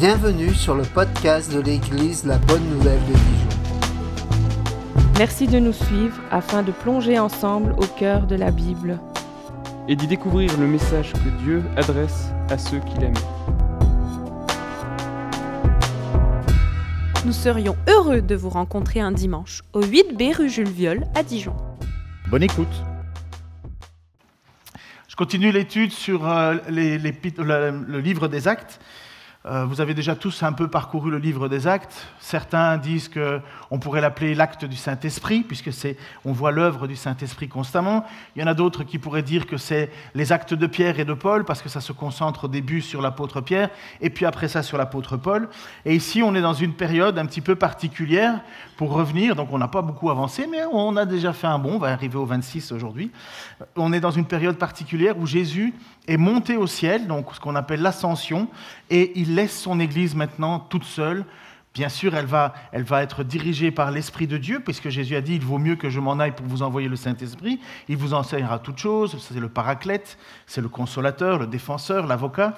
Bienvenue sur le podcast de l'Église La Bonne Nouvelle de Dijon. Merci de nous suivre afin de plonger ensemble au cœur de la Bible. et d'y découvrir le message que Dieu adresse à ceux qu'il aime. Nous serions heureux de vous rencontrer un dimanche au 8B rue Jules Viol à Dijon. Bonne écoute. Je continue l'étude sur euh, les- les pit- le, le livre des actes. Euh, vous avez déjà tous un peu parcouru le livre des actes. Certains disent qu'on pourrait l'appeler l'acte du Saint-Esprit, puisque on voit l'œuvre du Saint-Esprit constamment. Il y en a d'autres qui pourraient dire que c'est les actes de Pierre et de Paul, parce que ça se concentre au début sur l'apôtre Pierre, et puis après ça sur l'apôtre Paul. Et ici, on est dans une période un petit peu particulière pour revenir. Donc, on n'a pas beaucoup avancé, mais on a déjà fait un bond. On va arriver au 26 aujourd'hui. On est dans une période particulière où Jésus est monté au ciel, donc ce qu'on appelle l'ascension, et il laisse son Église maintenant toute seule. Bien sûr, elle va, elle va être dirigée par l'Esprit de Dieu, puisque Jésus a dit, il vaut mieux que je m'en aille pour vous envoyer le Saint-Esprit. Il vous enseignera toutes choses, c'est le paraclète, c'est le consolateur, le défenseur, l'avocat.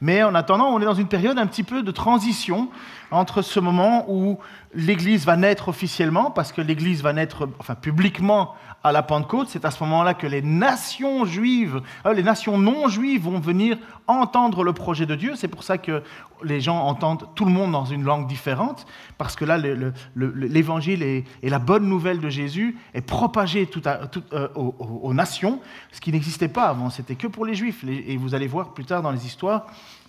Mais en attendant, on est dans une période un petit peu de transition entre ce moment où l'Église va naître officiellement, parce que l'Église va naître enfin, publiquement à la Pentecôte. C'est à ce moment-là que les nations juives, euh, les nations non juives vont venir entendre le projet de Dieu. C'est pour ça que les gens entendent tout le monde dans une langue différente, parce que là, le- le- le- l'évangile et, la bonne nouvelle de Jésus est propagée euh, aux, nations, ce qui n'existait pas avant. C'était que pour les Juifs. Et vous allez voir plus tard dans les histoires,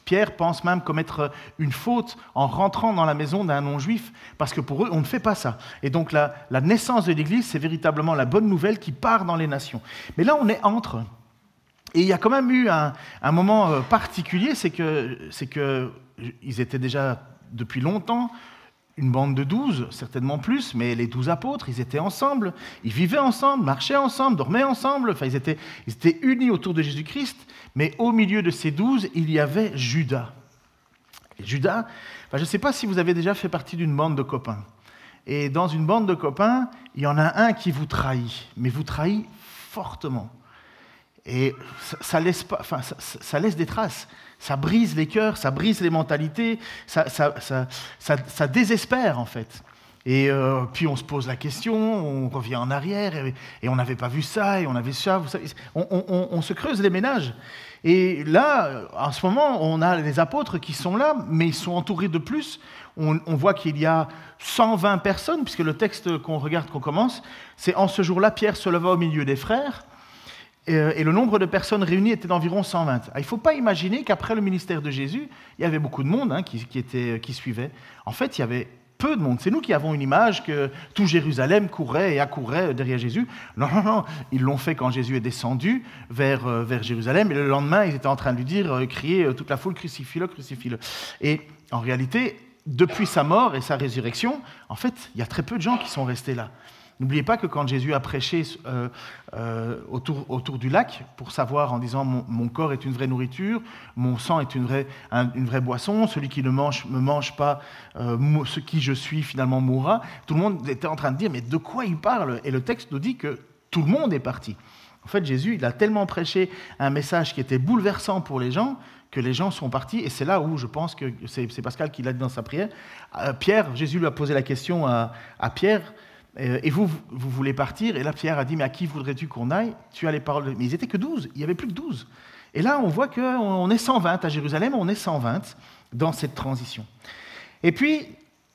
Pierre pense même commettre une faute en rentrant dans la maison d'un non-juif, parce que pour eux, on ne fait pas ça. Et donc la, naissance de l'Église, c'est véritablement la bonne nouvelle qui part dans les nations. Mais là, on est entre. Et il y a quand même eu un, moment euh, particulier, c'est que, étaient déjà depuis longtemps une bande de douze, certainement plus, mais les douze apôtres, ils étaient ensemble, ils vivaient ensemble, marchaient ensemble, dormaient ensemble, enfin, ils étaient, ils étaient unis autour de Jésus-Christ, mais au milieu de ces douze, il y avait Judas. Et Judas, je ne sais pas si vous avez déjà fait partie d'une bande de copains. Et dans une bande de copains, il y en a un qui vous trahit, mais vous trahit fortement. Et ça, laisse, enfin, ça laisse des traces. Ça brise les cœurs, ça brise les mentalités, ça, ça- ça- ça- désespère en fait. Et euh, puis on se pose la question, on revient en arrière, et, on n'avait pas vu ça, et on avait ça, on- on- on se creuse les ménages. Et là, en ce moment, on a les apôtres qui sont là, mais ils sont entourés de plus. On, on voit qu'il y a 120 personnes, puisque le texte qu'on regarde, qu'on commence, c'est en ce jour-là, Pierre se leva au milieu des frères, et, euh, et le nombre de personnes réunies était d'environ 120. Ah, Il ne faut pas imaginer qu'après le ministère de Jésus, il y avait beaucoup de monde hein, qui, était, qui suivait. En fait, il y avait peu de monde. C'est nous qui avons une image que tout Jérusalem courait et accourait derrière Jésus. Non, non, non. Ils l'ont fait quand Jésus est descendu vers, euh, vers Jérusalem. Et le lendemain, ils étaient en train de lui dire, euh, crier, euh, toute la foule, crucifie-le, crucifie-le. Et en réalité, depuis sa mort et sa résurrection, en fait, il y a très peu de gens qui sont restés là. N'oubliez pas que quand Jésus a prêché euh, euh, autour, du lac, pour savoir en disant mon, corps est une vraie nourriture, mon sang est une vraie, un- une vraie boisson, celui qui ne mange, me mange pas, euh, ce qui je suis finalement mourra, tout le monde était en train de dire mais de quoi il parle? Et le texte nous dit que tout le monde est parti. En fait, Jésus, il a tellement prêché un message qui était bouleversant pour les gens que les gens sont partis. Et c'est là où je pense que c'est Pascal qui l'a dit dans sa prière. Pierre, Jésus lui a posé la question à Pierre. Euh, Et vous, vous- voulez partir Et là, Pierre a dit, mais à qui voudrais-tu qu'on aille? Tu as les paroles. de- Mais ils étaient que 12, il n'y avait plus que 12. Et là, on voit qu'on est 120 à Jérusalem, on est 120 dans cette transition. Et puis,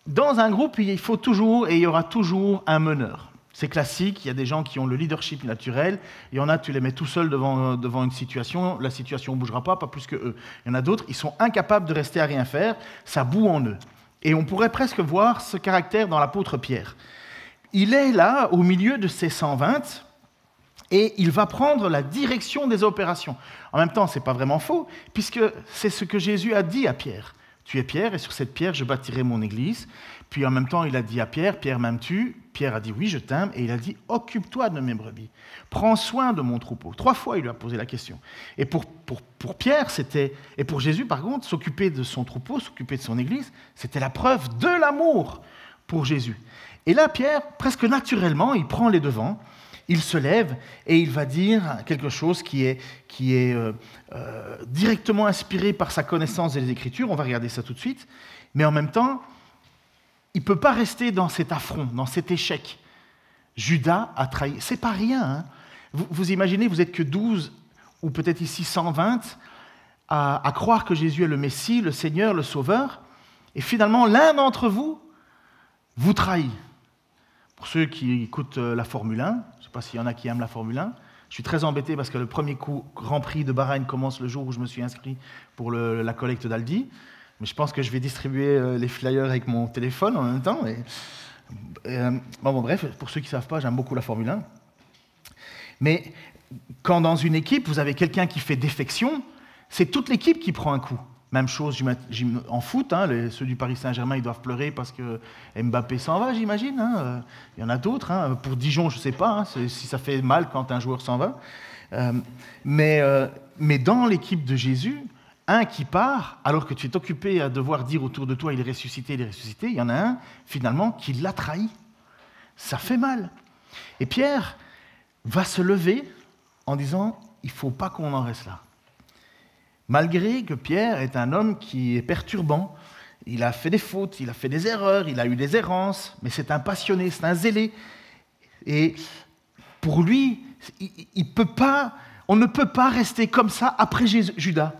dans un groupe, il faut toujours, et il y aura toujours un meneur. C'est classique, il y a des gens qui ont le leadership naturel, il y en a, tu les mets tout seul devant, devant une situation, la situation ne bougera pas, pas plus que eux. Il y en a d'autres, ils sont incapables de rester à rien faire, ça boue en eux. Et on pourrait presque voir ce caractère dans l'apôtre Pierre. Il est là, au milieu de ces 120, et il va prendre la direction des opérations. En même temps, ce n'est pas vraiment faux, puisque c'est ce que Jésus a dit à Pierre. Tu es Pierre, et sur cette pierre, je bâtirai mon église. Puis en même temps, il a dit à Pierre, Pierre, m'aimes-tu? Pierre a dit, oui, je t'aime. Et il a dit, occupe-toi de mes brebis. Prends soin de mon troupeau. Trois fois, il lui a posé la question. Et pour, pour, pour Pierre, c'était, et pour Jésus, par contre, s'occuper de son troupeau, s'occuper de son église, c'était la preuve de l'amour pour Jésus. Et là, Pierre, presque naturellement, il prend les devants il se lève et il va dire quelque chose qui est, euh, euh, directement inspiré par sa connaissance des Écritures. On va regarder ça tout de suite. Mais en même temps, il ne peut pas rester dans cet affront, dans cet échec. Judas a trahi. C'est pas rien. hein. Vous, imaginez, vous êtes que 12 ou peut-être ici 120 à, à croire que Jésus est le Messie, le Seigneur, le Sauveur. Et finalement, l'un d'entre vous vous trahit. Pour ceux qui écoutent euh, la Formule 1, je ne sais pas s'il y en a qui aiment la Formule 1, je suis très embêté parce que le premier coup, Grand Prix de Bahreïn commence le jour où je me suis inscrit pour la collecte d'Aldi. Mais je pense que je vais distribuer euh, les flyers avec mon téléphone en même temps. Euh, bref, pour ceux qui ne savent pas, j'aime beaucoup la Formule 1. Mais quand dans une équipe, vous avez quelqu'un qui fait défection, c'est toute l'équipe qui prend un coup. Même chose en foot, hein, ceux du Paris Saint-Germain, ils doivent pleurer parce que Mbappé s'en va, j'imagine. hein. Il y en a d'autres. hein. Pour Dijon, je ne sais pas si ça fait mal quand un joueur s'en va. Euh, mais, euh, mais dans l'équipe de Jésus, un qui part, alors que tu es occupé à devoir dire autour de toi, il est ressuscité, il est ressuscité, il y en a un, finalement, qui l'a trahi. Ça fait mal. Et Pierre va se lever en disant, il ne faut pas qu'on en reste là. Malgré que Pierre est un homme qui est perturbant, il a fait des fautes, il a fait des erreurs, il a eu des errances, mais c'est un passionné, c'est un zélé. Et pour lui, il, peut pas, on ne peut pas rester comme ça après Judas.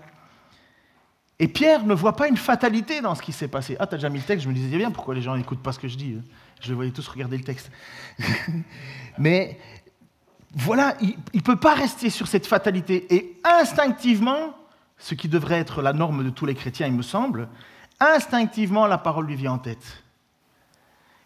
Et Pierre ne voit pas une fatalité dans ce qui s'est passé. Ah, t'as déjà mis le texte, je me disais bien pourquoi les gens n'écoutent pas ce que je dis. hein. Je les voyais tous regarder le texte. Mais voilà, il ne peut pas rester sur cette fatalité. Et instinctivement, ce qui devrait être la norme de tous les chrétiens, il me semble, instinctivement, la parole lui vient en tête.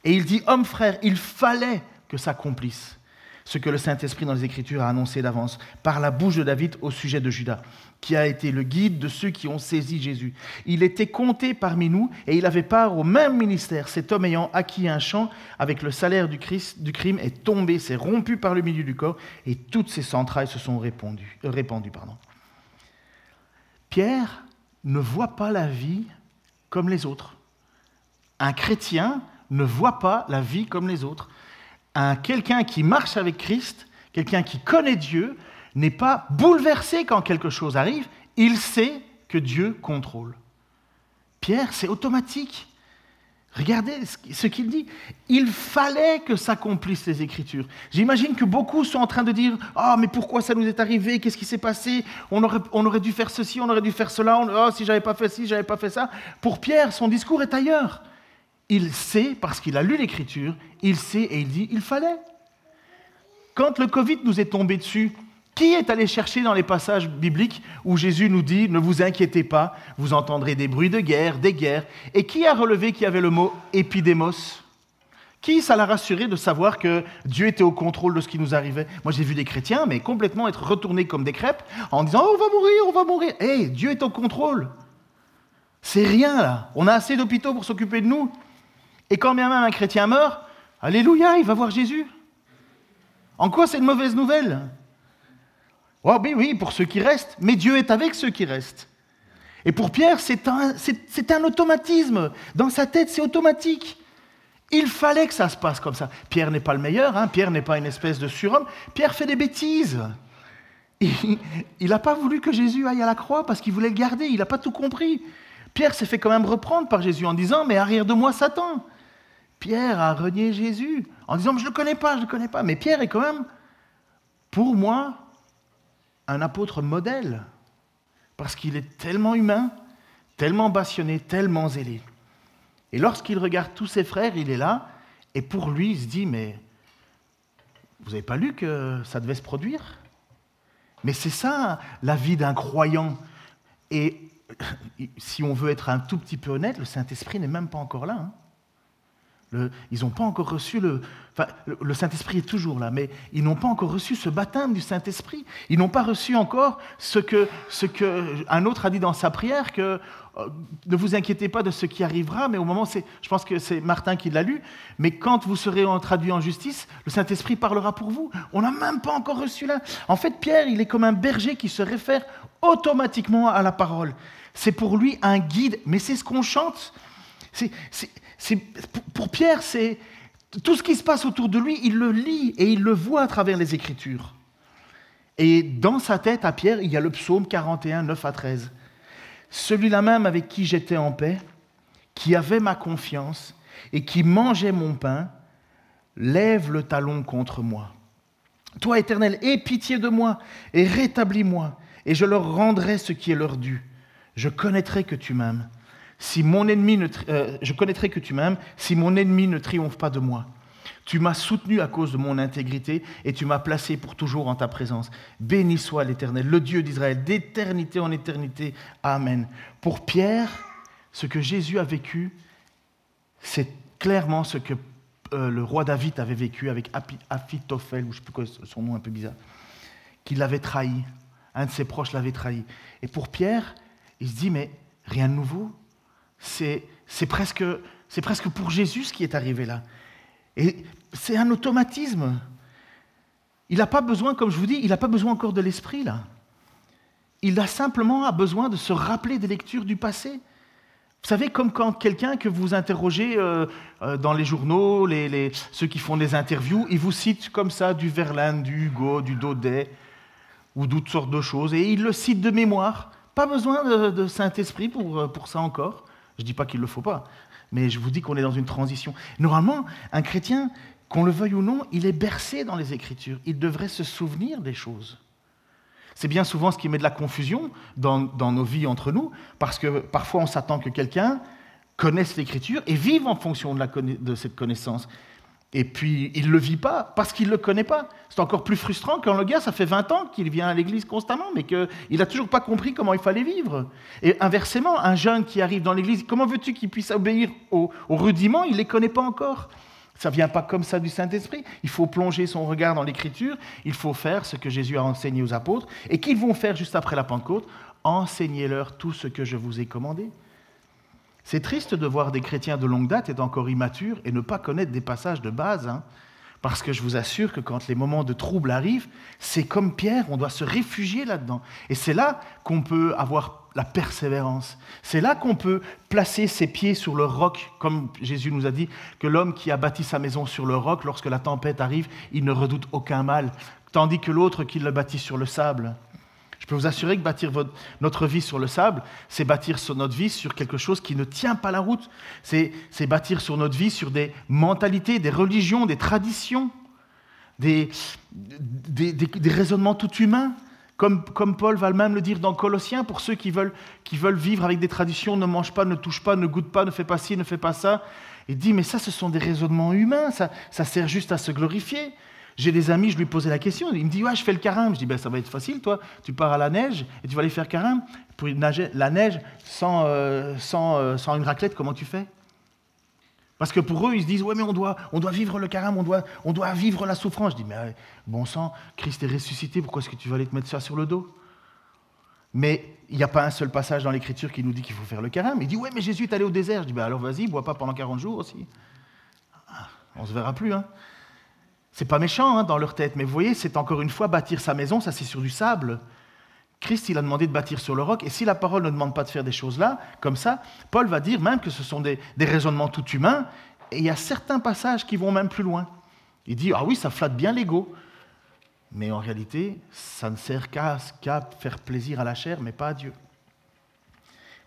Et il dit, homme frère, il fallait que s'accomplisse ce que le Saint-Esprit dans les Écritures a annoncé d'avance par la bouche de David au sujet de Judas, qui a été le guide de ceux qui ont saisi Jésus. Il était compté parmi nous et il avait part au même ministère. Cet homme ayant acquis un champ avec le salaire du, crime est tombé, s'est rompu par le milieu du corps et toutes ses entrailles se sont répandues. euh. Pierre ne voit pas la vie comme les autres. Un chrétien ne voit pas la vie comme les autres. Un quelqu'un qui marche avec Christ, quelqu'un qui connaît Dieu, n'est pas bouleversé quand quelque chose arrive. Il sait que Dieu contrôle. Pierre, c'est automatique. Regardez ce qu'il dit. Il fallait que s'accomplissent les Écritures. J'imagine que beaucoup sont en train de dire Ah, mais pourquoi ça nous est arrivé? Qu'est-ce qui s'est passé? On aurait, dû faire ceci, on aurait dû faire cela. Oh, si j'avais pas fait ci, j'avais pas fait ça. Pour Pierre, son discours est ailleurs. Il sait, parce qu'il a lu l'Écriture, il sait et il dit Il fallait. Quand le Covid nous est tombé dessus, qui est allé chercher dans les passages bibliques où Jésus nous dit Ne vous inquiétez pas, vous entendrez des bruits de guerre, des guerres Et qui a relevé qu'il y avait le mot épidémos? Qui ça l'a rassuré de savoir que Dieu était au contrôle de ce qui nous arrivait? Moi j'ai vu des chrétiens, mais complètement être retournés comme des crêpes en disant Oh, on va mourir, on va mourir. Hé, Dieu est au contrôle. C'est rien là. On a assez d'hôpitaux pour s'occuper de nous. Et quand bien même un chrétien meurt, Alléluia, il va voir Jésus. En quoi c'est une mauvaise nouvelle? Oh, oui, oui, pour ceux qui restent, mais Dieu est avec ceux qui restent. Et pour Pierre, c'est un, un automatisme. Dans sa tête, c'est automatique. Il fallait que ça se passe comme ça. Pierre n'est pas le meilleur, hein, Pierre n'est pas une espèce de surhomme. Pierre fait des bêtises. Il n'a pas voulu que Jésus aille à la croix parce qu'il voulait le garder, il n'a pas tout compris. Pierre s'est fait quand même reprendre par Jésus en disant Mais arrière de moi, Satan. Pierre a renié Jésus en disant Je ne le connais pas, je ne le connais pas. Mais Pierre est quand même, pour moi, un apôtre modèle. Parce qu'il est tellement humain, tellement passionné, tellement zélé. Et lorsqu'il regarde tous ses frères, il est là, et pour lui, il se dit Mais vous n'avez pas lu que ça devait se produire? Mais c'est ça la vie d'un croyant. Et si on veut être un tout petit peu honnête, le Saint-Esprit n'est même pas encore là. hein. Ils n'ont pas encore reçu le. Enfin, le, Saint-Esprit est toujours là, mais ils n'ont pas encore reçu ce baptême du Saint-Esprit. Ils n'ont pas reçu encore ce que, ce que un autre a dit dans sa prière que euh, ne vous inquiétez pas de ce qui arrivera, mais au moment, c'est, je pense que c'est Martin qui l'a lu, mais quand vous serez traduit en justice, le Saint-Esprit parlera pour vous. On n'a même pas encore reçu là. En fait, Pierre, il est comme un berger qui se réfère automatiquement à la parole. C'est pour lui un guide, mais c'est ce qu'on chante. C'est- pour- Pierre, c'est Tout ce qui se passe autour de lui, il le lit et il le voit à travers les Écritures. Et dans sa tête, à Pierre, il y a le psaume 41, 9 à 13. Celui-là même avec qui j'étais en paix, qui avait ma confiance et qui mangeait mon pain, lève le talon contre moi. Toi, Éternel, aie pitié de moi et rétablis-moi, et je leur rendrai ce qui est leur dû. Je connaîtrai que tu m'aimes. Si mon ennemi ne, euh, je connaîtrai que tu m'aimes, si mon ennemi ne triomphe pas de moi. Tu m'as soutenu à cause de mon intégrité et tu m'as placé pour toujours en ta présence. Béni soit l'Éternel, le Dieu d'Israël, d'éternité en éternité. Amen. Pour Pierre, ce que Jésus a vécu, c'est clairement ce que euh, le roi David avait vécu avec Aphitophel, ou je sais plus quoi, son nom un peu bizarre, qu'il l'avait trahi. Un de ses proches l'avait trahi. Et pour Pierre, il se dit, mais rien de nouveau. C'est presque, pour Jésus ce qui est arrivé là. Et c'est un automatisme. Il n'a pas besoin, comme je vous dis, il n'a pas besoin encore de l'esprit là. Il a simplement besoin de se rappeler des lectures du passé. Vous savez, comme quand quelqu'un que vous interrogez euh, euh, dans les journaux, ceux qui font des interviews, ils vous citent comme ça du Verlaine, du Hugo, du Daudet, ou d'autres sortes de choses, et il le cite de mémoire. Pas besoin de, Saint-Esprit euh, pour ça encore. Je ne dis pas qu'il ne le faut pas, mais je vous dis qu'on est dans une transition. Normalement, un chrétien, qu'on le veuille ou non, il est bercé dans les Écritures. Il devrait se souvenir des choses. C'est bien souvent ce qui met de la confusion dans, nos vies entre nous, parce que parfois on s'attend que quelqu'un connaisse l'Écriture et vive en fonction de, cette connaissance. Et puis, il ne le vit pas parce qu'il ne le connaît pas. C'est encore plus frustrant quand le gars, ça fait 20 ans qu'il vient à l'église constamment, mais qu'il n'a toujours pas compris comment il fallait vivre. Et inversement, un jeune qui arrive dans l'église, comment veux-tu qu'il puisse obéir aux, rudiments Il ne les connaît pas encore. Ça ne vient pas comme ça du Saint-Esprit. Il faut plonger son regard dans l'Écriture. Il faut faire ce que Jésus a enseigné aux apôtres et qu'ils vont faire juste après la Pentecôte. Enseignez-leur tout ce que je vous ai commandé. C'est triste de voir des chrétiens de longue date être encore immatures et ne pas connaître des passages de base. Hein. parce que je vous assure que quand les moments de trouble arrivent, c'est comme Pierre, on doit se réfugier là-dedans. Et c'est là qu'on peut avoir la persévérance. C'est là qu'on peut placer ses pieds sur le roc, comme Jésus nous a dit que l'homme qui a bâti sa maison sur le roc, lorsque la tempête arrive, il ne redoute aucun mal, tandis que l'autre qui le bâtit sur le sable, je peux vous assurer que bâtir notre vie sur le sable, c'est bâtir notre vie sur quelque chose qui ne tient pas la route. C'est bâtir sur notre vie sur des mentalités, des religions, des traditions, des, raisonnements tout humains. Comme, Paul va même le dire dans Colossiens, pour ceux qui veulent, vivre avec des traditions, ne mange pas, ne touche pas, ne goûte pas, ne fait pas ci, ne fait pas ça. Il dit, mais ça, ce sont des raisonnements humains, ça, ça sert juste à se glorifier. J'ai des amis, je lui posais la question, il me dit, ouais, je fais le carême. Je dis, ben, ça va être facile, toi. Tu pars à la neige et tu vas aller faire carême. Pour nager, la neige sans, euh, euh, sans une raclette, comment tu fais? Parce que pour eux, ils se disent, ouais, mais on doit, vivre le carême, on doit, vivre la souffrance. Je dis, mais bon sang, Christ est ressuscité, pourquoi est-ce que tu vas aller te mettre ça sur le dos? Mais il n'y a pas un seul passage dans l'Écriture qui nous dit qu'il faut faire le carême. Il dit, ouais, mais Jésus est allé au désert. Je dis, ben alors vas-y, bois pas pendant 40 jours aussi. Ah, on ne se verra plus. Hein. C'est pas méchant hein, dans leur tête, mais vous voyez, c'est encore une fois bâtir sa maison, ça c'est sur du sable. Christ, il a demandé de bâtir sur le roc, et si la parole ne demande pas de faire des choses-là, comme ça, Paul va dire même que ce sont des, raisonnements tout humains, et il y a certains passages qui vont même plus loin. Il dit, ah oui, ça flatte bien l'ego, mais en réalité, ça ne sert qu'à faire plaisir à la chair, mais pas à Dieu.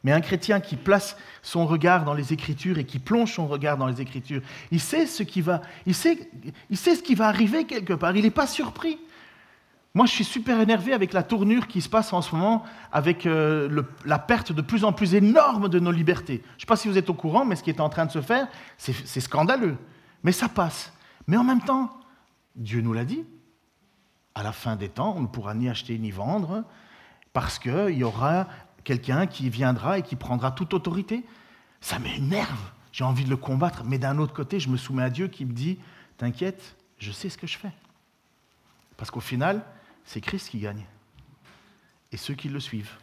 Mais un chrétien qui place son regard dans les Écritures et qui plonge son regard dans les Écritures, il sait ce qui va, il sait, ce qui va arriver quelque part. Il n'est pas surpris. Moi, je suis super énervé avec la tournure qui se passe en ce moment, avec euh, la perte de plus en plus énorme de nos libertés. Je ne sais pas si vous êtes au courant, mais ce qui est en train de se faire, c'est scandaleux. Mais ça passe. Mais en même temps, Dieu nous l'a dit, à la fin des temps, on ne pourra ni acheter ni vendre, parce qu'il y aura quelqu'un qui viendra et qui prendra toute autorité. Ça m'énerve, j'ai envie de le combattre, mais d'un autre côté, je me soumets à Dieu qui me dit, t'inquiète, je sais ce que je fais. Parce qu'au final, c'est Christ qui gagne. Et ceux qui le suivent.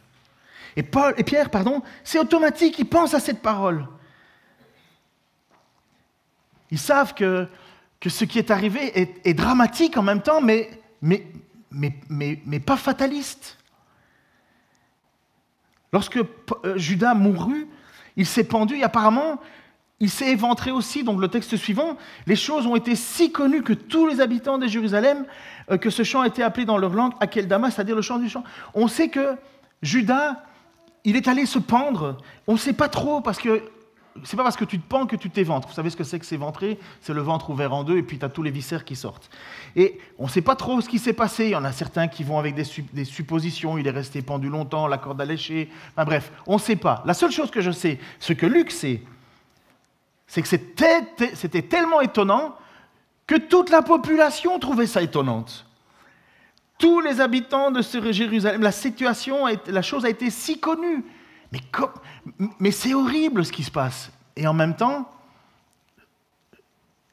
Et, Paul, et Pierre, pardon, c'est automatique, ils pensent à cette parole. Ils savent que, ce qui est arrivé est, dramatique en même temps, mais pas fataliste. Lorsque euh, Judas mourut, il s'est pendu et apparemment, il s'est éventré aussi, donc le texte suivant, les choses ont été si connues que tous les habitants de Jérusalem, euh, que ce chant a été appelé dans leur langue Akeldama, c'est-à-dire le chant du chant. On sait que Judas, il est allé se pendre, on ne sait pas trop, parce que c'est pas parce que tu te pends que tu t'éventres. Vous savez ce que c'est que s'éventrer? C'est le ventre ouvert en deux et puis tu as tous les viscères qui sortent. Et on ne sait pas trop ce qui s'est passé. Il y en a certains qui vont avec des, suppositions. Il est resté pendu longtemps, la corde a léché. Enfin bref, on ne sait pas. La seule chose que je sais, ce que Luc sait, c'est que c'était tellement étonnant que toute la population trouvait ça étonnante. Tous les habitants de Jérusalem, la situation, la chose a été si connue. Mais, mais c'est horrible ce qui se passe. Et en même temps,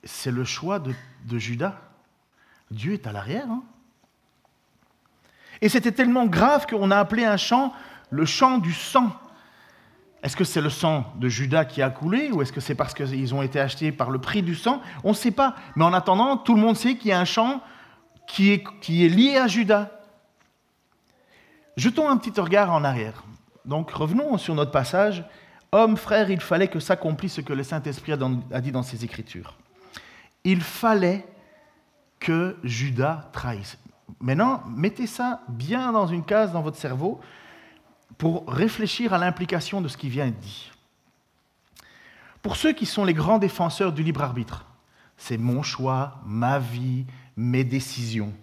c'est le choix de, Judas. Dieu est à l'arrière. Hein. Et c'était tellement grave qu'on a appelé un chant le chant du sang. Est-ce que c'est le sang de Judas qui a coulé ou est-ce que c'est parce qu'ils ont été achetés par le prix du sang? On ne sait pas. Mais en attendant, tout le monde sait qu'il y a un chant qui est, qui est lié à Judas. Jetons un petit regard en arrière. Donc revenons sur notre passage. Homme, frère, il fallait que s'accomplisse ce que le Saint-Esprit a dit dans ses Écritures. Il fallait que Judas trahisse. Maintenant, mettez ça bien dans une case dans votre cerveau pour réfléchir à l'implication de ce qui vient être dit. Pour ceux qui sont les grands défenseurs du libre arbitre, c'est mon choix, ma vie, mes décisions.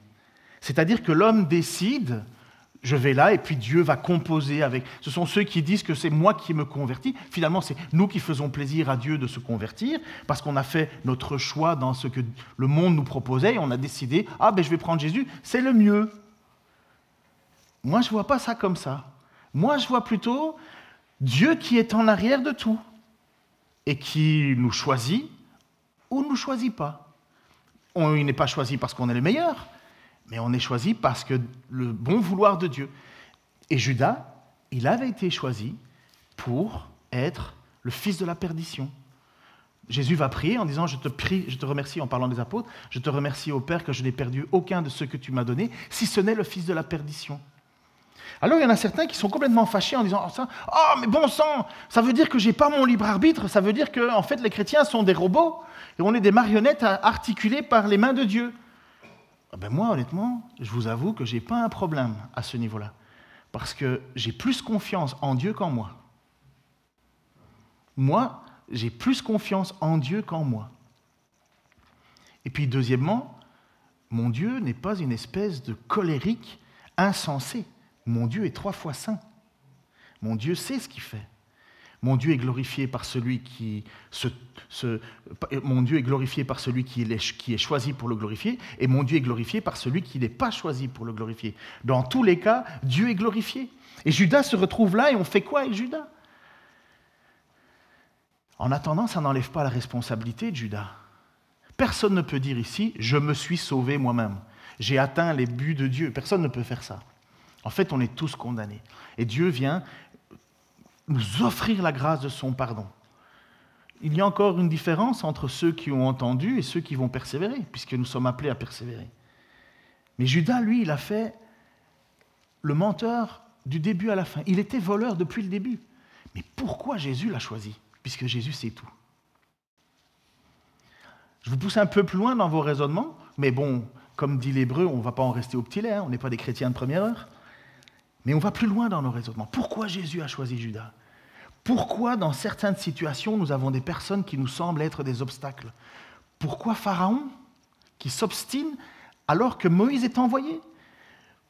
C'est-à-dire que l'homme décide je vais là et puis Dieu va composer avec. Ce sont ceux qui disent que c'est moi qui me convertis. Finalement, c'est nous qui faisons plaisir à Dieu de se convertir parce qu'on a fait notre choix dans ce que le monde nous proposait et on a décidé ah ben je vais prendre Jésus, c'est le mieux. Moi, je ne vois pas ça comme ça. Moi, je vois plutôt Dieu qui est en arrière de tout et qui nous choisit ou ne nous choisit pas. On, n'est pas choisi parce qu'on est le meilleur, mais on est choisi parce que le bon vouloir de Dieu. Et Judas, il avait été choisi pour être le fils de la perdition. Jésus va prier en disant, je te prie, je te remercie en parlant des apôtres, je te remercie au Père que je n'ai perdu aucun de ceux que tu m'as donnés, si ce n'est le fils de la perdition. Alors il y en a certains qui sont complètement fâchés en disant, oh, oh mais bon sang, ça veut dire que j'ai pas mon libre arbitre, ça veut dire que en fait les chrétiens sont des robots et on est des marionnettes articulées par les mains de Dieu. Ah ben moi, honnêtement, je vous avoue que je n'ai pas un problème à ce niveau-là. Parce que j'ai plus confiance en Dieu qu'en moi. Moi, j'ai plus confiance en Dieu qu'en moi. Et puis, deuxièmement, mon Dieu n'est pas une espèce de colérique insensé. Mon Dieu est trois fois saint. Mon Dieu sait ce qu'il fait. Mon Dieu est glorifié par celui qui est est choisi pour le glorifier, et mon Dieu est glorifié par celui qui n'est pas choisi pour le glorifier. Dans tous les cas, Dieu est glorifié. Et Judas se retrouve là, et on fait quoi avec Judas? En attendant, ça n'enlève pas la responsabilité de Judas. Personne ne peut dire ici, je me suis sauvé moi-même. J'ai atteint les buts de Dieu. Personne ne peut faire ça. En fait, on est tous condamnés. Et Dieu vient nous offrir la grâce de son pardon. Il y a encore une différence entre ceux qui ont entendu et ceux qui vont persévérer, puisque nous sommes appelés à persévérer. Mais Judas, lui, il a fait le menteur du début à la fin. Il était voleur depuis le début. Mais pourquoi Jésus l'a choisi Puisque Jésus sait tout? Je vous pousse un peu plus loin dans vos raisonnements, mais bon, comme dit l'hébreu, on ne va pas en rester au petit lait, hein, on n'est pas des chrétiens de première heure. Mais on va plus loin dans nos raisonnements. Pourquoi Jésus a choisi Judas? Pourquoi dans certaines situations nous avons des personnes qui nous semblent être des obstacles? Pourquoi Pharaon qui s'obstine alors que Moïse est envoyé?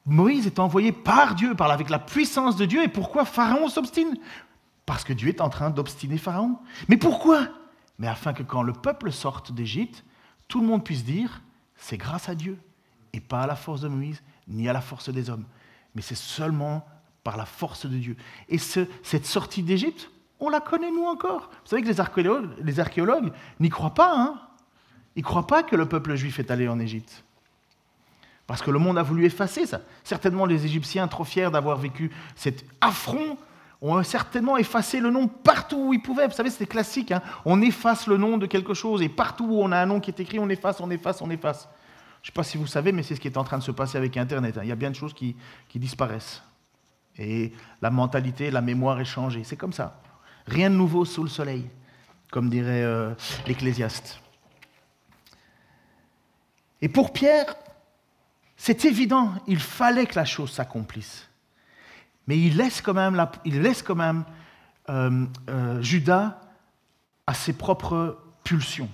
Moïse est envoyé par Dieu, par avec la puissance de Dieu, et pourquoi Pharaon s'obstine? Parce que Dieu est en train d'obstiner Pharaon. Mais pourquoi? Mais afin que quand le peuple sorte d'Égypte, tout le monde puisse dire, c'est grâce à Dieu, et pas à la force de Moïse, ni à la force des hommes. Mais c'est seulement par la force de Dieu. Et cette sortie d'Égypte, on la connaît nous encore. Vous savez que les archéologues, n'y croient pas. Hein Ils ne croient pas que le peuple juif est allé en Égypte. Parce que le monde a voulu effacer ça. Certainement les Égyptiens, trop fiers d'avoir vécu cet affront, ont certainement effacé le nom partout où ils pouvaient. Vous savez, c'était classique. Hein on efface le nom de quelque chose et partout où on a un nom qui est écrit, on efface, on efface, on efface. Je ne sais pas si vous savez, mais c'est ce qui est en train de se passer avec Internet. Hein. Il y a bien de choses qui disparaissent. Et la mentalité, la mémoire est changée. C'est comme ça. Rien de nouveau sous le soleil. comme dirait euh, l'Ecclésiaste. Et pour Pierre, c'est évident, il fallait que la chose s'accomplisse. Mais il laisse quand même, euh, euh, Judas à ses propres pulsions.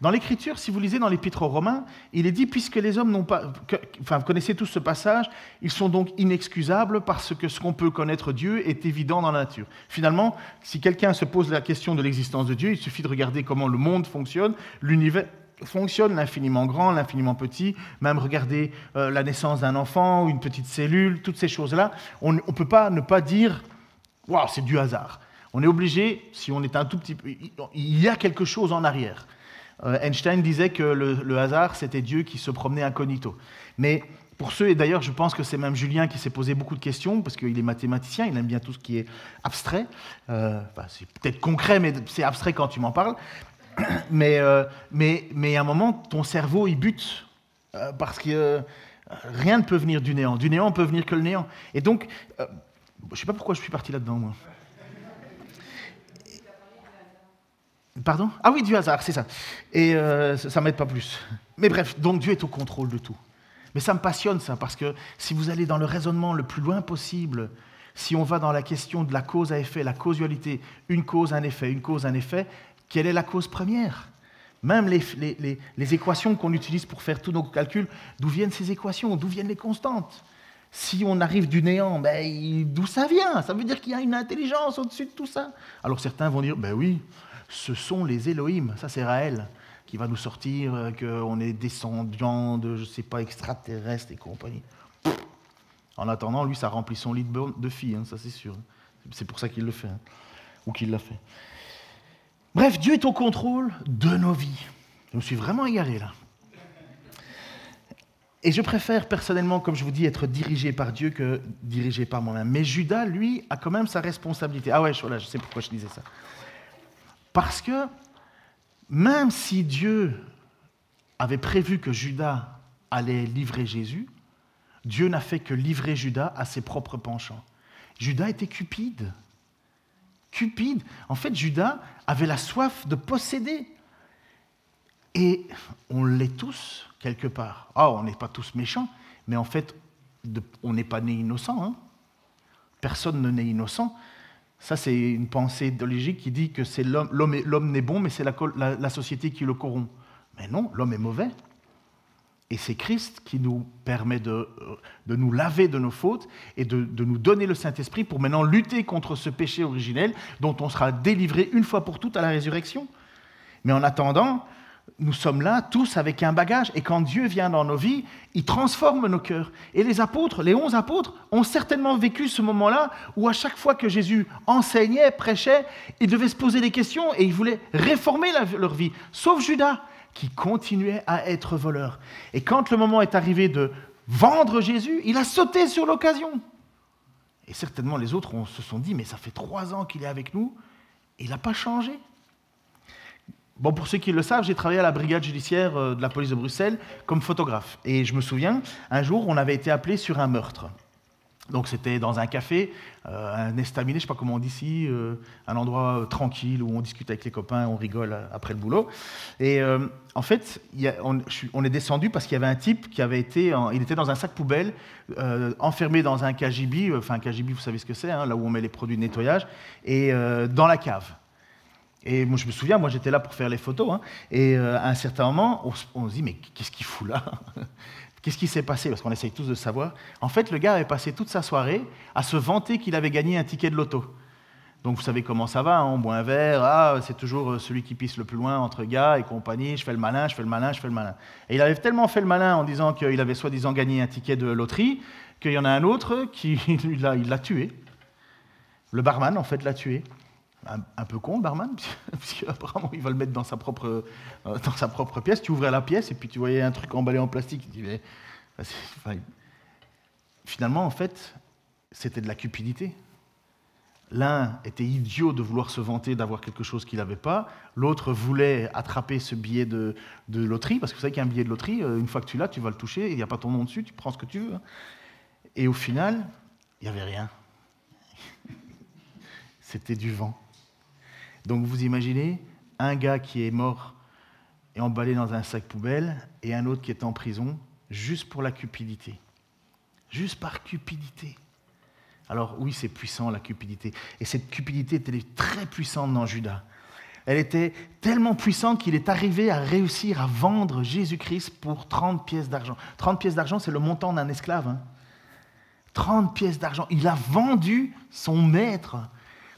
Dans l'Écriture, si vous lisez dans l'Épître aux Romains, il est dit, puisque les hommes n'ont pas... enfin, vous connaissez tous ce passage, ils sont donc inexcusables parce que ce qu'on peut connaître Dieu est évident dans la nature. Finalement, si quelqu'un se pose la question de l'existence de Dieu, il suffit de regarder comment le monde fonctionne, l'univers fonctionne, l'infiniment grand, l'infiniment petit, même regarder euh, la naissance d'un enfant ou une petite cellule, toutes ces choses-là, on ne peut pas ne pas dire, waouh, c'est du hasard. On est obligé, si on est un tout petit peu, il y a quelque chose en arrière. Euh, Einstein disait que le, hasard, c'était Dieu qui se promenait incognito. Mais pour ceux, et d'ailleurs je pense que c'est même Julien qui s'est posé beaucoup de questions, parce qu'il est mathématicien, il aime bien tout ce qui est abstrait. Euh, c'est peut-être concret, mais c'est abstrait quand tu m'en parles. Mais, euh, mais, mais à un moment, ton cerveau, il bute, parce que rien ne peut venir du néant. Du néant, peut venir que le néant. Et donc, je ne sais pas pourquoi je suis parti là-dedans, moi. Pardon? Ah oui, du hasard, c'est ça. Et euh, ça ne m'aide pas plus. Mais bref, donc Dieu est au contrôle de tout. Mais ça me passionne ça, parce que si vous allez dans le raisonnement le plus loin possible, si on va dans la question de la cause à effet, la causalité, une cause, un effet, une cause, un effet, quelle est la cause première? Même les, les équations qu'on utilise pour faire tous nos calculs, d'où viennent ces équations? D'où viennent les constantes? Si on arrive du néant, ben, d'où ça vient? Ça veut dire qu'il y a une intelligence au-dessus de tout ça? Alors certains vont dire, ben oui, ce sont les Elohim. Ça, c'est Raël qui va nous sortir euh, qu'on est descendant de, je ne sais pas, extraterrestres et compagnie. En attendant, lui, ça remplit son lit de filles, hein, ça c'est sûr. C'est pour ça qu'il le fait, hein, ou qu'il l'a fait. Bref, Dieu est au contrôle de nos vies. Je me suis vraiment égaré là. Et je préfère personnellement, comme je vous dis, être dirigé par Dieu que dirigé par moi-même. Mais Judas, lui, a quand même sa responsabilité. Ah ouais, voilà, je sais pourquoi je disais ça. Parce que même si Dieu avait prévu que Judas allait livrer Jésus, Dieu n'a fait que livrer Judas à ses propres penchants. Judas était cupide. Cupide. En fait, Judas avait la soif de posséder. Et on l'est tous, quelque part. Ah, on n'est pas tous méchants, mais en fait, on n'est pas né innocent. Hein. Personne ne naît innocent. Ça, c'est une pensée idéologique qui dit que c'est l'homme, l'homme n'est bon, mais c'est la, société qui le corrompt. Mais non, l'homme est mauvais. Et c'est Christ qui nous permet de, de, nous laver de nos fautes et de, de nous donner le Saint-Esprit pour maintenant lutter contre ce péché originel dont on sera délivré une fois pour toutes à la résurrection. Mais en attendant, nous sommes là tous avec un bagage, et quand Dieu vient dans nos vies, il transforme nos cœurs. Et les apôtres, les onze apôtres, ont certainement vécu ce moment-là où à chaque fois que Jésus enseignait, prêchait, ils devaient se poser des questions et ils voulaient réformer leur vie. Sauf Judas, qui continuait à être voleur. Et quand le moment est arrivé de vendre Jésus, il a sauté sur l'occasion. Et certainement les autres se sont dit, mais ça fait trois ans qu'il est avec nous, et il n'a pas changé. Bon, pour ceux qui le savent, j'ai travaillé à la brigade judiciaire euh, de la police de Bruxelles comme photographe. Et je me souviens, un jour, on avait été appelé sur un meurtre. Donc c'était dans un café, euh, un estaminet, je ne sais pas comment on dit ici, euh, un endroit tranquille où on discute avec les copains, on rigole après le boulot. Et en fait, on, est descendu parce qu'il y avait un type qui avait été, il était dans un sac poubelle, enfermé dans un KGB, enfin un KGB, vous savez ce que c'est, hein, là où on met les produits de nettoyage, et dans la cave. Et moi, je me souviens, moi, j'étais là pour faire les photos. Hein. et euh, à un certain moment, on, se dit, mais qu'est-ce qu'il fout là? Qu'est-ce qui s'est passé? Parce qu'on essaye tous de savoir. En fait, le gars avait passé toute sa soirée à se vanter qu'il avait gagné un ticket de loto. Donc, vous savez comment ça va, hein, on boit un verre, ah, c'est toujours euh, celui qui pisse le plus loin entre gars et compagnie, je fais le malin, je fais le malin, je fais le malin. Et il avait tellement fait le malin en disant qu'il avait soi-disant gagné un ticket de loterie, qu'il y en a un autre qui l'a tué. Le barman, en fait, l'a tué un, peu con, barman, puisqu'apparemment il va le mettre dans sa, propre, euh, dans sa propre pièce. Tu ouvrais la pièce et puis tu voyais un truc emballé en plastique. finalement, en fait, c'était de la cupidité. L'un était idiot de vouloir se vanter d'avoir quelque chose qu'il n'avait pas. L'autre voulait attraper ce billet de, loterie, parce que vous savez qu'un billet de loterie, euh, une fois que tu l'as, tu vas le toucher, il n'y a pas ton nom dessus, tu prends ce que tu veux. Et au final, il n'y avait rien. C'était du vent. Donc vous imaginez un gars qui est mort et emballé dans un sac poubelle et un autre qui est en prison juste pour la cupidité. Juste par cupidité. Alors oui, c'est puissant la cupidité. Et cette cupidité était très puissante dans Judas. Elle était tellement puissante qu'il est arrivé à réussir à vendre Jésus-Christ pour 30 pièces d'argent. 30 pièces d'argent, c'est le montant d'un esclave. Hein. 30 pièces d'argent. Il a vendu son maître.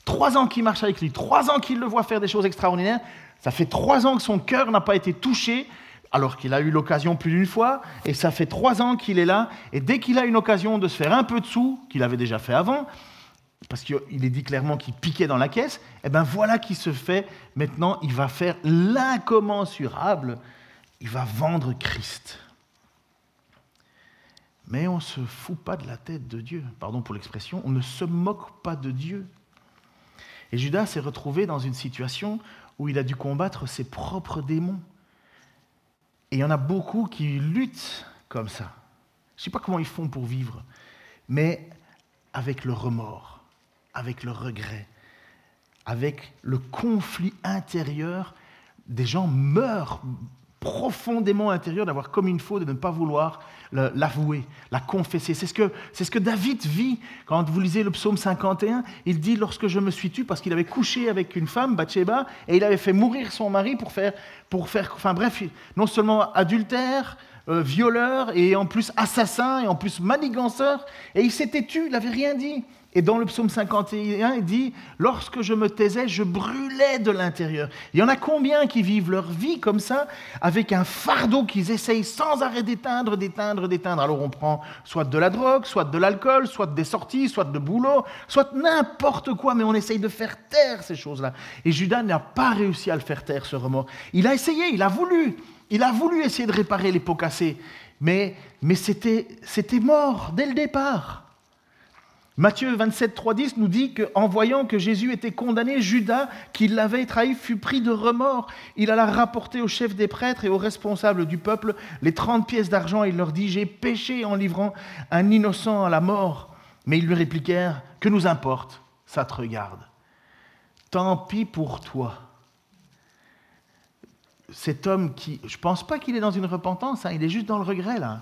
Trois ans qu'il marche avec lui, trois ans qu'il le voit faire des choses extraordinaires. Ça fait trois ans que son cœur n'a pas été touché, alors qu'il a eu l'occasion plus d'une fois. Et ça fait trois ans qu'il est là. Et dès qu'il a une occasion de se faire un peu de sous, qu'il avait déjà fait avant, parce qu'il est dit clairement qu'il piquait dans la caisse, et eh bien voilà qui se fait. Maintenant, il va faire l'incommensurable. Il va vendre Christ. Mais on ne se fout pas de la tête de Dieu. Pardon pour l'expression, on ne se moque pas de Dieu. Et Judas s'est retrouvé dans une situation où il a dû combattre ses propres démons. Et il y en a beaucoup qui luttent comme ça. Je ne sais pas comment ils font pour vivre, mais avec le remords, avec le regret, avec le conflit intérieur. Des gens meurent profondément intérieur d'avoir comme une faute de ne pas vouloir l'avouer, la confesser. C'est ce, que, ce que David vit quand vous lisez le psaume 51. Il dit Lorsque je me suis tu, parce qu'il avait couché avec une femme, Bathsheba, et il avait fait mourir son mari pour faire, pour faire enfin bref, non seulement adultère, euh, violeur, et en plus assassin, et en plus maniganceur, et il s'était tu, il n'avait rien dit. Et dans le psaume 51, il dit Lorsque je me taisais, je brûlais de l'intérieur. Il y en a combien qui vivent leur vie comme ça, avec un fardeau qu'ils essayent sans arrêt d'éteindre, d'éteindre, d'éteindre. Alors on prend soit de la drogue, soit de l'alcool, soit des sorties, soit de boulot, soit n'importe quoi, mais on essaye de faire taire ces choses-là. Et Judas n'a pas réussi à le faire taire, ce remords. Il a essayé, il a voulu. Il a voulu essayer de réparer les pots cassés, mais, mais c'était mort dès le départ. Matthieu 27, 3, 10 nous dit qu'en voyant que Jésus était condamné, Judas, qui l'avait trahi, fut pris de remords. Il alla rapporter au chef des prêtres et aux responsables du peuple les 30 pièces d'argent. Il leur dit J'ai péché en livrant un innocent à la mort. Mais ils lui répliquèrent Que nous importe Ça te regarde. Tant pis pour toi. Cet homme qui. Je ne pense pas qu'il est dans une repentance, hein, il est juste dans le regret là.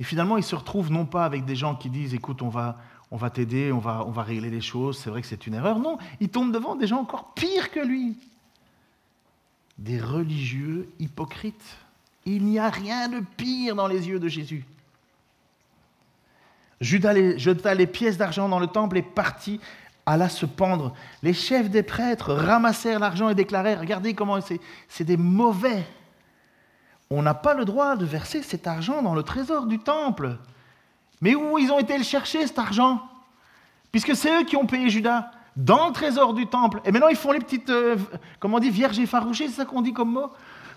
Et finalement, il se retrouve non pas avec des gens qui disent Écoute, on va on va t'aider, on va, on va régler les choses, c'est vrai que c'est une erreur. Non, il tombe devant des gens encore pires que lui. Des religieux hypocrites. Il n'y a rien de pire dans les yeux de Jésus. Judas jeta les pièces d'argent dans le temple et partit, alla se pendre. Les chefs des prêtres ramassèrent l'argent et déclarèrent, regardez comment c'est des mauvais. On n'a pas le droit de verser cet argent dans le trésor du temple. Mais où ils ont été le chercher, cet argent? Puisque c'est eux qui ont payé Judas dans le trésor du temple. Et maintenant, ils font les petites, euh, comment on dit, vierges effarouchées, c'est ça qu'on dit comme mot?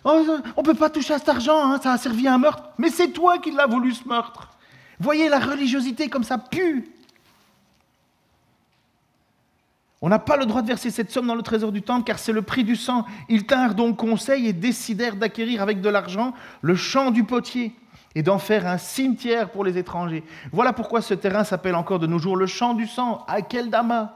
Oh, On ne peut pas toucher à cet argent, hein, ça a servi à un meurtre. Mais c'est toi qui l'as voulu, ce meurtre. Voyez la religiosité comme ça pue. On n'a pas le droit de verser cette somme dans le trésor du temple car c'est le prix du sang. Ils tinrent donc conseil et décidèrent d'acquérir avec de l'argent le champ du potier et d'en faire un cimetière pour les étrangers. Voilà pourquoi ce terrain s'appelle encore de nos jours le champ du sang, à Dama.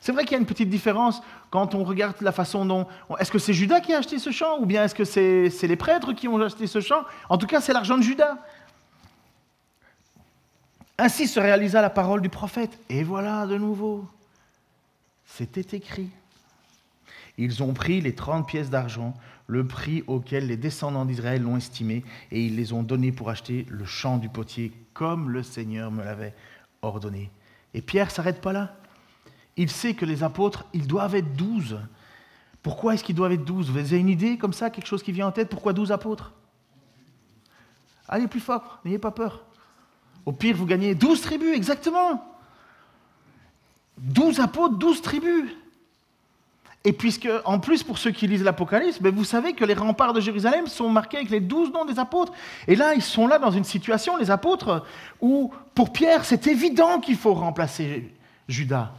C'est vrai qu'il y a une petite différence quand on regarde la façon dont... Est-ce que c'est Judas qui a acheté ce champ ou bien est-ce que c'est les prêtres qui ont acheté ce champ? En tout cas, c'est l'argent de Judas. Ainsi se réalisa la parole du prophète. Et voilà de nouveau. C'était écrit. Ils ont pris les 30 pièces d'argent, le prix auquel les descendants d'Israël l'ont estimé, et ils les ont donnés pour acheter le champ du potier, comme le Seigneur me l'avait ordonné. Et Pierre s'arrête pas là. Il sait que les apôtres, ils doivent être douze. Pourquoi est-ce qu'ils doivent être douze? Vous avez une idée comme ça, quelque chose qui vient en tête? Pourquoi douze apôtres? Allez plus fort, n'ayez pas peur. Au pire, vous gagnez douze tribus, exactement. Douze apôtres, douze tribus. Et puisque, en plus, pour ceux qui lisent l'Apocalypse, ben, vous savez que les remparts de Jérusalem sont marqués avec les douze noms des apôtres. Et là, ils sont là dans une situation, les apôtres, où pour Pierre, c'est évident qu'il faut remplacer Judas.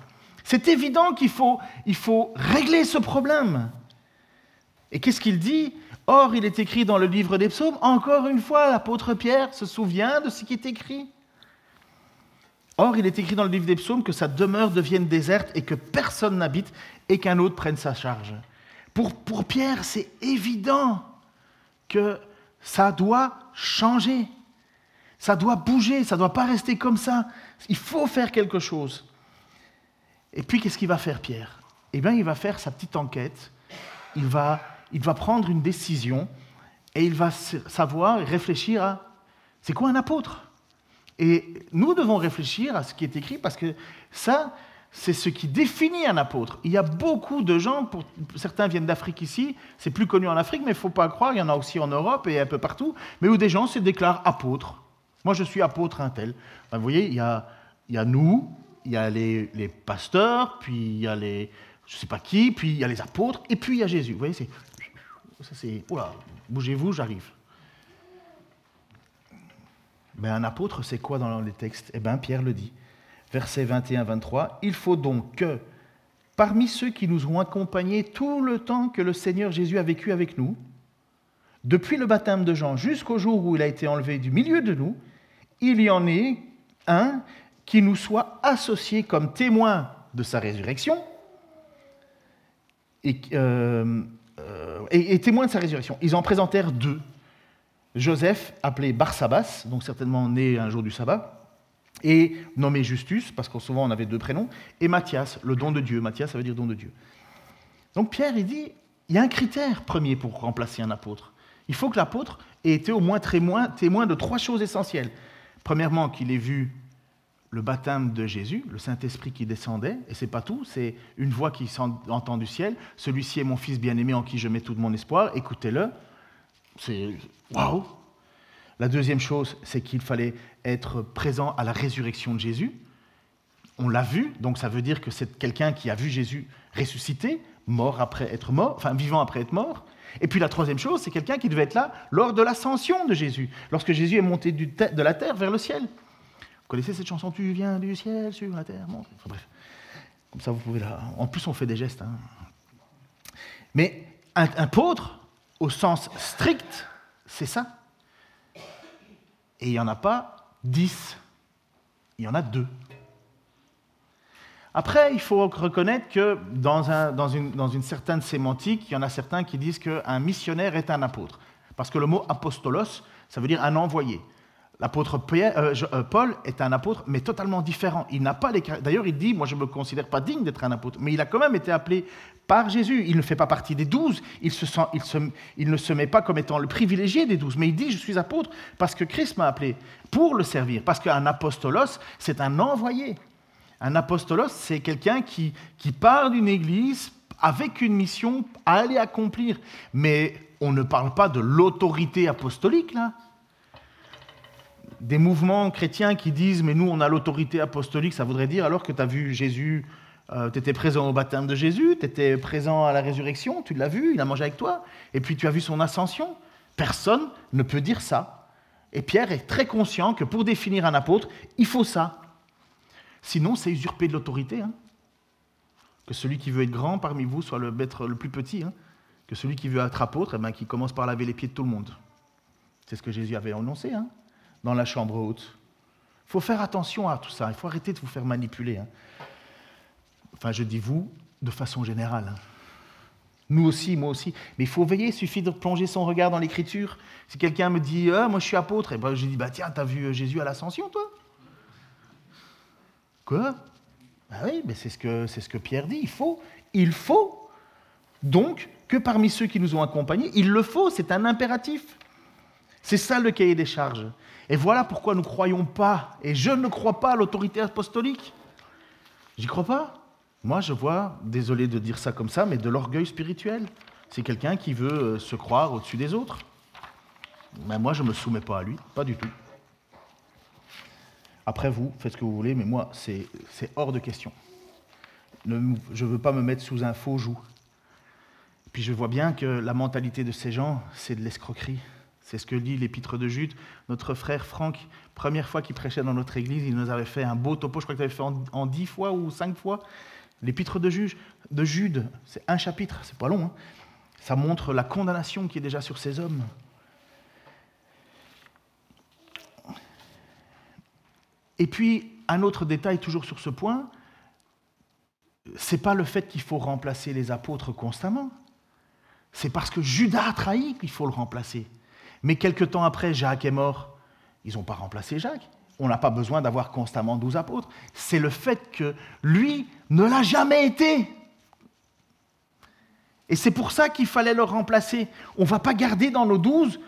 C'est évident qu'il faut, régler ce problème. Et qu'est-ce qu'il dit? Or, il est écrit dans le livre des psaumes, encore une fois, l'apôtre Pierre se souvient de ce qui est écrit. Or, il est écrit dans le livre des psaumes que sa demeure devienne déserte et que personne n'habite et qu'un autre prenne sa charge. Pour, pour Pierre, c'est évident que ça doit changer. Ça doit bouger, ça ne doit pas rester comme ça. Il faut faire quelque chose. Et puis, qu'est-ce qu'il va faire, Pierre? Eh bien, il va faire sa petite enquête. Il va, il va prendre une décision et il va savoir et réfléchir à c'est quoi un apôtre? Et nous devons réfléchir à ce qui est écrit parce que ça, c'est ce qui définit un apôtre. Il y a beaucoup de gens, certains viennent d'Afrique ici, c'est plus connu en Afrique, mais il ne faut pas croire, il y en a aussi en Europe et un peu partout, mais où des gens se déclarent apôtres. Moi, je suis apôtre un tel. Ben, vous voyez, il y a, il y a nous, il y a les, les, pasteurs, puis il y a les, je ne sais pas qui, puis il y a les apôtres, et puis il y a Jésus. Vous voyez, c'est, ça c'est, oula, bougez-vous, j'arrive. Mais un apôtre, c'est quoi dans les textes? Eh bien, Pierre le dit. Verset 21-23, il faut donc que, parmi ceux qui nous ont accompagnés tout le temps que le Seigneur Jésus a vécu avec nous, depuis le baptême de Jean jusqu'au jour où il a été enlevé du milieu de nous, il y en ait un qui nous soit associé comme témoin de sa résurrection et, euh, euh, et, témoin de sa résurrection. Ils en présentèrent deux. Joseph, appelé Barsabas, donc certainement né un jour du sabbat, et nommé Justus, parce qu'en souvent on avait deux prénoms, et Matthias, le don de Dieu. Matthias, ça veut dire don de Dieu. Donc Pierre, il dit, il y a un critère premier pour remplacer un apôtre. Il faut que l'apôtre ait été au moins témoin, témoin de trois choses essentielles. Premièrement, qu'il ait vu le baptême de Jésus, le Saint-Esprit qui descendait, et c'est pas tout, c'est une voix qui s'entend du ciel. Celui-ci est mon Fils bien-aimé en qui je mets tout mon espoir, écoutez-le. C'est waouh! La deuxième chose, c'est qu'il fallait être présent à la résurrection de Jésus. On l'a vu, donc ça veut dire que c'est quelqu'un qui a vu Jésus ressuscité, mort après être mort, enfin vivant après être mort. Et puis la troisième chose, c'est quelqu'un qui devait être là lors de l'ascension de Jésus, lorsque Jésus est monté de la terre vers le ciel connaissez cette chanson Tu viens du ciel sur la terre? Enfin, bref. Comme ça, vous pouvez là. En plus, on fait des gestes. Hein. Mais un, apôtre, au sens strict, c'est ça. Et il n'y en a pas dix. Il y en a deux. Après, il faut reconnaître que dans, dans, une, certaine sémantique, il y en a certains qui disent qu'un missionnaire est un apôtre. Parce que le mot apostolos, ça veut dire un envoyé. L'apôtre euh, euh, Paul est un apôtre, mais totalement différent. Il n'a pas les D'ailleurs, il dit, moi je ne me considère pas digne d'être un apôtre, mais il a quand même été appelé par Jésus. Il ne fait pas partie des douze. Il, se sent, il, se, il ne se met pas comme étant le privilégié des douze, mais il dit, je suis apôtre parce que Christ m'a appelé pour le servir. Parce qu'un apostolos, c'est un envoyé. Un apostolos, c'est quelqu'un qui, qui part d'une église avec une mission à aller accomplir. Mais on ne parle pas de l'autorité apostolique, là des mouvements chrétiens qui disent mais nous on a l'autorité apostolique, ça voudrait dire alors que tu as vu Jésus, euh, tu étais présent au baptême de Jésus, tu étais présent à la résurrection, tu l'as vu, il a mangé avec toi, et puis tu as vu son ascension. Personne ne peut dire ça. Et Pierre est très conscient que pour définir un apôtre, il faut ça. Sinon, c'est usurper de l'autorité. Hein. Que celui qui veut être grand parmi vous soit le maître le plus petit. Hein. Que celui qui veut être apôtre, eh ben, qui commence par laver les pieds de tout le monde. C'est ce que Jésus avait annoncé. Hein dans la chambre haute. Il faut faire attention à tout ça, il faut arrêter de vous faire manipuler. Hein. Enfin, je dis vous de façon générale. Hein. Nous aussi, moi aussi. Mais il faut veiller, il suffit de plonger son regard dans l'écriture. Si quelqu'un me dit ah, Moi je suis apôtre, et ben, je dis bah, Tiens, t'as vu Jésus à l'ascension, toi? Quoi? Bah oui, mais c'est ce, que, c'est ce que Pierre dit. Il faut, il faut donc que parmi ceux qui nous ont accompagnés, il le faut, c'est un impératif. C'est ça le cahier des charges. Et voilà pourquoi nous ne croyons pas, et je ne crois pas à l'autorité apostolique. J'y crois pas. Moi, je vois, désolé de dire ça comme ça, mais de l'orgueil spirituel. C'est quelqu'un qui veut euh, se croire au-dessus des autres. Mais moi, je ne me soumets pas à lui, pas du tout. Après, vous, faites ce que vous voulez, mais moi, c'est hors de question. je ne veux pas me mettre sous un faux joug. Puis je vois bien que la mentalité de ces gens, c'est de l'escroquerie. C'est ce que dit l'épître de Jude. Notre frère Franck, première fois qu'il prêchait dans notre église, il nous avait fait un beau topo, je crois qu'il avait fait en, dix fois ou cinq fois. L'épître de, de Jude, c'est un chapitre, c'est pas long. Hein. Ça montre la condamnation qui est déjà sur ces hommes. Et puis, un autre détail toujours sur ce point, c'est pas le fait qu'il faut remplacer les apôtres constamment. C'est parce que Judas a trahi qu'il faut le remplacer. Mais quelque temps après, Jacques est mort. Ils n'ont pas remplacé Jacques. On n'a pas besoin d'avoir constamment douze apôtres. C'est le fait que lui ne l'a jamais été. Et c'est pour ça qu'il fallait le remplacer. On ne va pas garder dans nos douze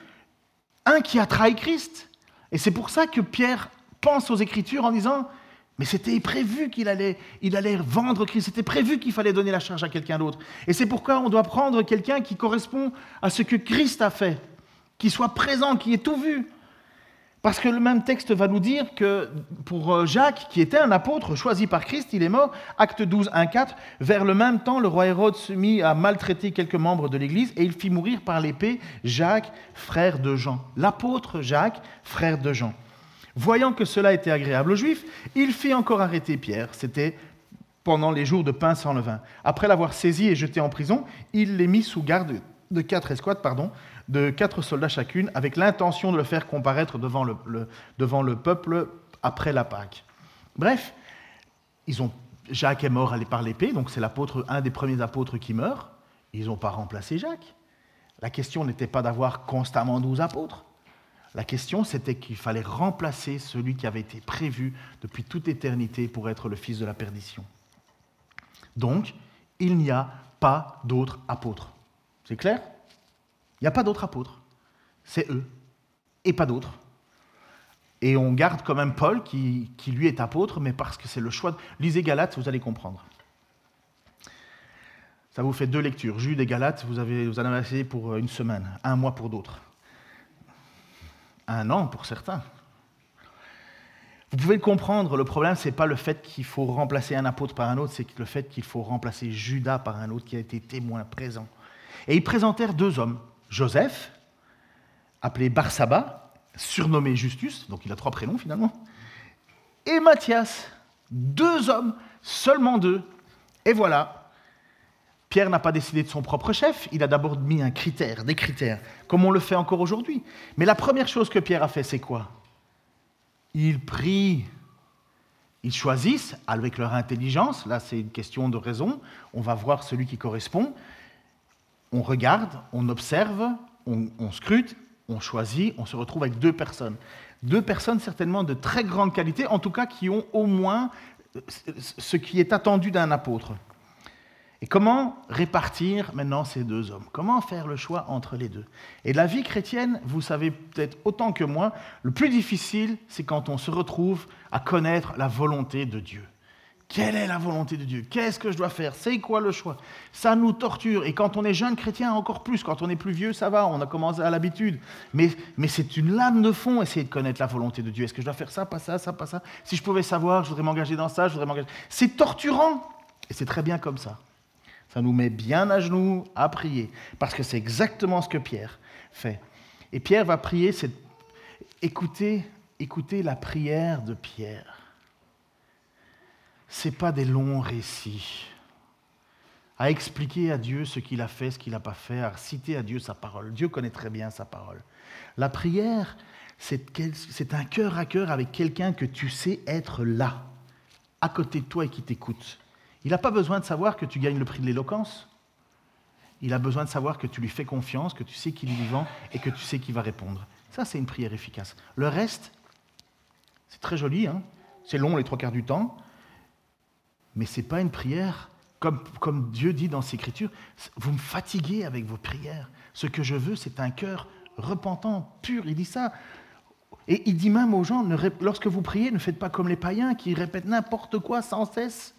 un qui a trahi Christ. Et c'est pour ça que Pierre pense aux Écritures en disant, mais c'était prévu qu'il allait, allait vendre Christ, c'était prévu qu'il fallait donner la charge à quelqu'un d'autre. Et c'est pourquoi on doit prendre quelqu'un qui correspond à ce que Christ a fait, qui soit présent, qui ait tout vu. Parce que le même texte va nous dire que pour euh, Jacques, qui était un apôtre choisi par Christ, il est mort, acte 12, 1, 4, vers le même temps, le roi Hérode se mit à maltraiter quelques membres de l'Église et il fit mourir par l'épée Jacques, frère de Jean. L'apôtre Jacques, frère de Jean. Voyant que cela était agréable aux Juifs, il fit encore arrêter Pierre. C'était pendant les jours de pain sans levain. Après l'avoir saisi et jeté en prison, il les mit sous garde de quatre escouades, pardon, de quatre soldats chacune, avec l'intention de le faire comparaître devant le, peuple après la Pâque. Bref, Jacques est mort par l'épée, donc c'est l'apôtre, un des premiers apôtres qui meurt. Ils n'ont pas remplacé Jacques. La question n'était pas d'avoir constamment douze apôtres. La question, c'était qu'il fallait remplacer celui qui avait été prévu depuis toute éternité pour être le fils de la perdition. Donc, il n'y a pas d'autres apôtres. C'est clair? Il n'y a pas d'autres apôtres. C'est eux. Et pas d'autres. Et on garde quand même Paul, qui, lui est apôtre, mais parce que c'est le choix. De... Lisez Galates, vous allez comprendre. Ça vous fait deux lectures. Jude et Galates, vous, avez, vous en avez assez pour une semaine, un mois pour d'autres. Un an pour certains. Vous pouvez le comprendre, le problème, ce n'est pas le fait qu'il faut remplacer un apôtre par un autre, c'est le fait qu'il faut remplacer Judas par un autre qui a été témoin présent. Et ils présentèrent deux hommes, Joseph, appelé Barsaba, surnommé Justus, donc il a trois prénoms finalement, et Matthias, deux hommes, seulement deux. Et voilà, Pierre n'a pas décidé de son propre chef, il a d'abord mis un critère, des critères, comme on le fait encore aujourd'hui. Mais la première chose que Pierre a fait, c'est quoi? Il prie. Ils choisissent avec leur intelligence, là c'est une question de raison, on va voir celui qui correspond on regarde, on observe, on, scrute, on choisit, on se retrouve avec deux personnes. Deux personnes certainement de très grande qualité, en tout cas qui ont au moins ce qui est attendu d'un apôtre. Et comment répartir maintenant ces deux hommes? Comment faire le choix entre les deux? Et la vie chrétienne, vous savez peut-être autant que moi, le plus difficile, c'est quand on se retrouve à connaître la volonté de Dieu. Quelle est la volonté de Dieu? Qu'est-ce que je dois faire? C'est quoi le choix? Ça nous torture. Et quand on est jeune chrétien, encore plus. Quand on est plus vieux, ça va, on a commencé à l'habitude. Mais, c'est une lame de fond, essayer de connaître la volonté de Dieu. Est-ce que je dois faire ça, pas ça, ça, pas ça? Si je pouvais savoir, je voudrais m'engager dans ça, je voudrais m'engager. C'est torturant. Et c'est très bien comme ça. Ça nous met bien à genoux à prier. Parce que c'est exactement ce que Pierre fait. Et Pierre va prier, c'est écouter, écouter la prière de Pierre ce pas des longs récits à expliquer à Dieu ce qu'il a fait, ce qu'il n'a pas fait, à citer à Dieu sa parole. Dieu connaît très bien sa parole. La prière, c'est un cœur à cœur avec quelqu'un que tu sais être là, à côté de toi et qui t'écoute. Il n'a pas besoin de savoir que tu gagnes le prix de l'éloquence. Il a besoin de savoir que tu lui fais confiance, que tu sais qu'il est vivant et que tu sais qu'il va répondre. Ça, c'est une prière efficace. Le reste, c'est très joli, hein c'est long les trois quarts du temps, mais ce n'est pas une prière. Comme, comme Dieu dit dans ses Écritures, vous me fatiguez avec vos prières. Ce que je veux, c'est un cœur repentant, pur. Il dit ça. Et il dit même aux gens, lorsque vous priez, ne faites pas comme les païens qui répètent n'importe quoi sans cesse.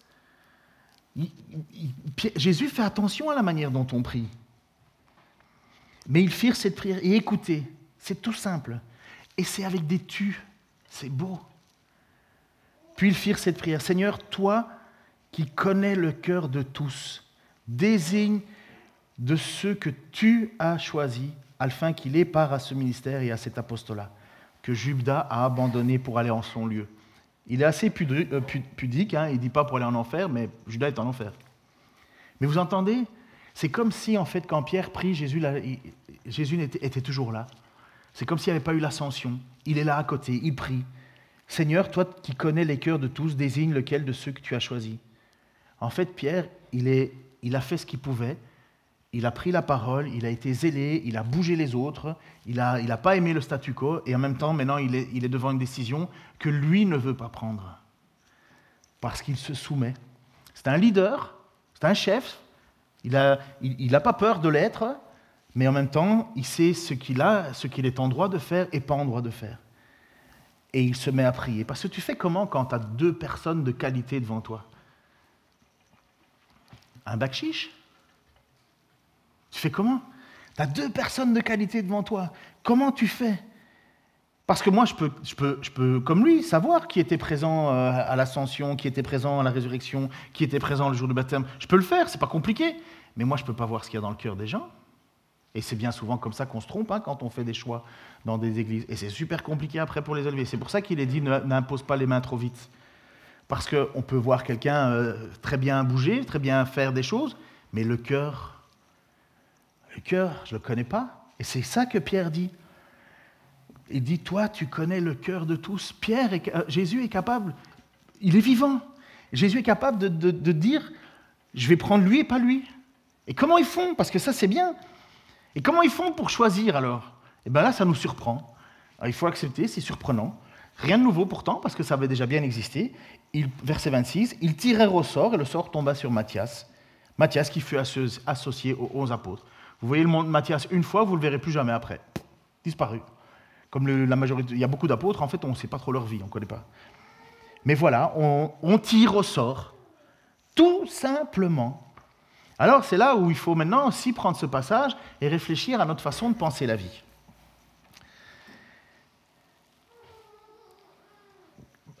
Jésus fait attention à la manière dont on prie. Mais ils firent cette prière. Et écoutez, c'est tout simple. Et c'est avec des tu. C'est beau. Puis ils firent cette prière. Seigneur, toi, qui connaît le cœur de tous, désigne de ceux que tu as choisis, afin qu'il ait part à ce ministère et à cet apostolat, que Judas a abandonné pour aller en son lieu. Il est assez euh, pudique, hein, il ne dit pas pour aller en enfer, mais Judas est en enfer. Mais vous entendez? C'est comme si, en fait, quand Pierre prie, Jésus, Jésus était, était toujours là. C'est comme s'il n'y avait pas eu l'ascension. Il est là à côté, il prie. Seigneur, toi qui connais les cœurs de tous, désigne lequel de ceux que tu as choisis. En fait, Pierre, il, a fait ce qu'il pouvait. il a pris la parole, il a été zélé, il a bougé les autres, il n'a pas aimé le statu quo, et en même temps, maintenant, il est, devant une décision que lui ne veut pas prendre. Parce qu'il se soumet. C'est un leader, c'est un chef, il n'a pas peur de l'être, mais en même temps, il sait ce qu'il a, ce qu'il est en droit de faire et pas en droit de faire. Et il se met à prier. Parce que tu fais comment quand tu as deux personnes de qualité devant toi? Un bac chiche? Tu fais comment? Tu as deux personnes de qualité devant toi. Comment tu fais? Parce que moi, je peux, je, peux, je peux, comme lui, savoir qui était présent euh, à l'ascension, qui était présent à la résurrection, qui était présent le jour du baptême. Je peux le faire, c'est pas compliqué. Mais moi, je ne peux pas voir ce qu'il y a dans le cœur des gens. Et c'est bien souvent comme ça qu'on se trompe hein, quand on fait des choix dans des églises. Et c'est super compliqué après pour les élever. C'est pour ça qu'il est dit n'impose pas les mains trop vite. Parce qu'on peut voir quelqu'un euh, très bien bouger, très bien faire des choses, mais le cœur le cœur, je ne le connais pas. Et c'est ça que Pierre dit. Il dit, toi, tu connais le cœur de tous. Pierre, euh, Jésus est capable, il est vivant. Jésus est capable de, dire, je vais prendre lui et pas lui. Et comment ils font? Parce que ça, c'est bien. Et comment ils font pour choisir alors? Eh bien là, ça nous surprend. il faut accepter, c'est surprenant. Rien de nouveau pourtant, parce que ça avait déjà bien existé. Verset 26, ils tirèrent au sort et le sort tomba sur Matthias. Matthias qui fut associé aux onze apôtres. Vous voyez le monde Matthias une fois, vous ne le verrez plus jamais après. Disparu. Comme la majorité, il y a beaucoup d'apôtres, en fait, on ne sait pas trop leur vie, on ne connaît pas. Mais voilà, on tire au sort, tout simplement. Alors c'est là où il faut maintenant aussi prendre ce passage et réfléchir à notre façon de penser la vie.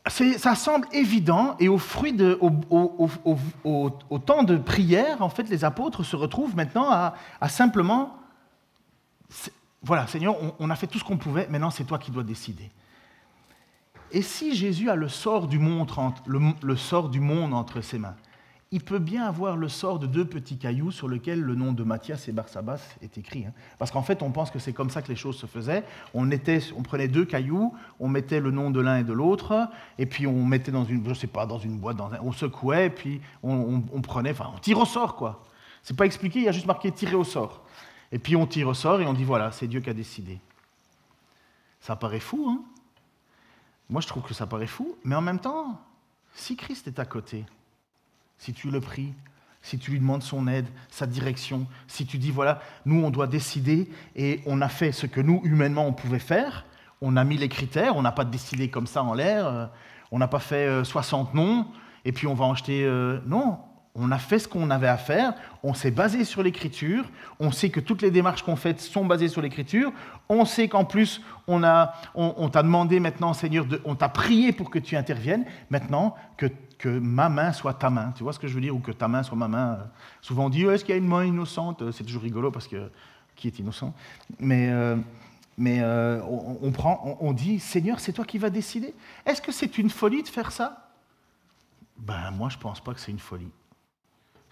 Ça semble évident et au fruit de, au, temps de prière, en fait, les apôtres se retrouvent maintenant à, simplement, voilà, Seigneur, on, a fait tout ce qu'on pouvait, maintenant c'est toi qui dois décider. Et si Jésus a le sort du le sort du monde entre ses mains, il peut bien avoir le sort de deux petits cailloux sur lesquels le nom de Matthias et Barsabas est écrit. Hein. Parce qu'en fait, on pense que c'est comme ça que les choses se faisaient. On, prenait deux cailloux, on mettait le nom de l'un et de l'autre, et puis on mettait dans une, je sais pas, dans une boîte, dans on secouait, et puis on, prenait, enfin, on tire au sort, quoi. C'est pas expliqué, il y a juste marqué tirer au sort. Et puis on tire au sort et on dit voilà, c'est Dieu qui a décidé. Ça paraît fou, hein Moi, je trouve que ça paraît fou, mais en même temps, si Christ est à côté, si tu le pries, si tu lui demandes son aide, sa direction, si tu dis, voilà, nous, on doit décider et on a fait ce que nous, humainement, on pouvait faire, on a mis les critères, on n'a pas décidé comme ça en l'air, euh, on n'a pas fait 60 euh, noms, et puis on va en jeter... Euh, non, on a fait ce qu'on avait à faire, on s'est basé sur l'écriture, on sait que toutes les démarches qu'on fait sont basées sur l'écriture, on sait qu'en plus, on, t'a demandé maintenant, Seigneur, on t'a prié pour que tu interviennes, maintenant que, ma main soit ta main, tu vois ce que je veux dire, ou que ta main soit ma main. Souvent on dit, est-ce qu'il y a une main innocente? C'est toujours rigolo parce que qui est innocent? Mais, euh, euh, on, on, dit, Seigneur, c'est toi qui vas décider. Est-ce que c'est une folie de faire ça? Ben moi, je ne pense pas que c'est une folie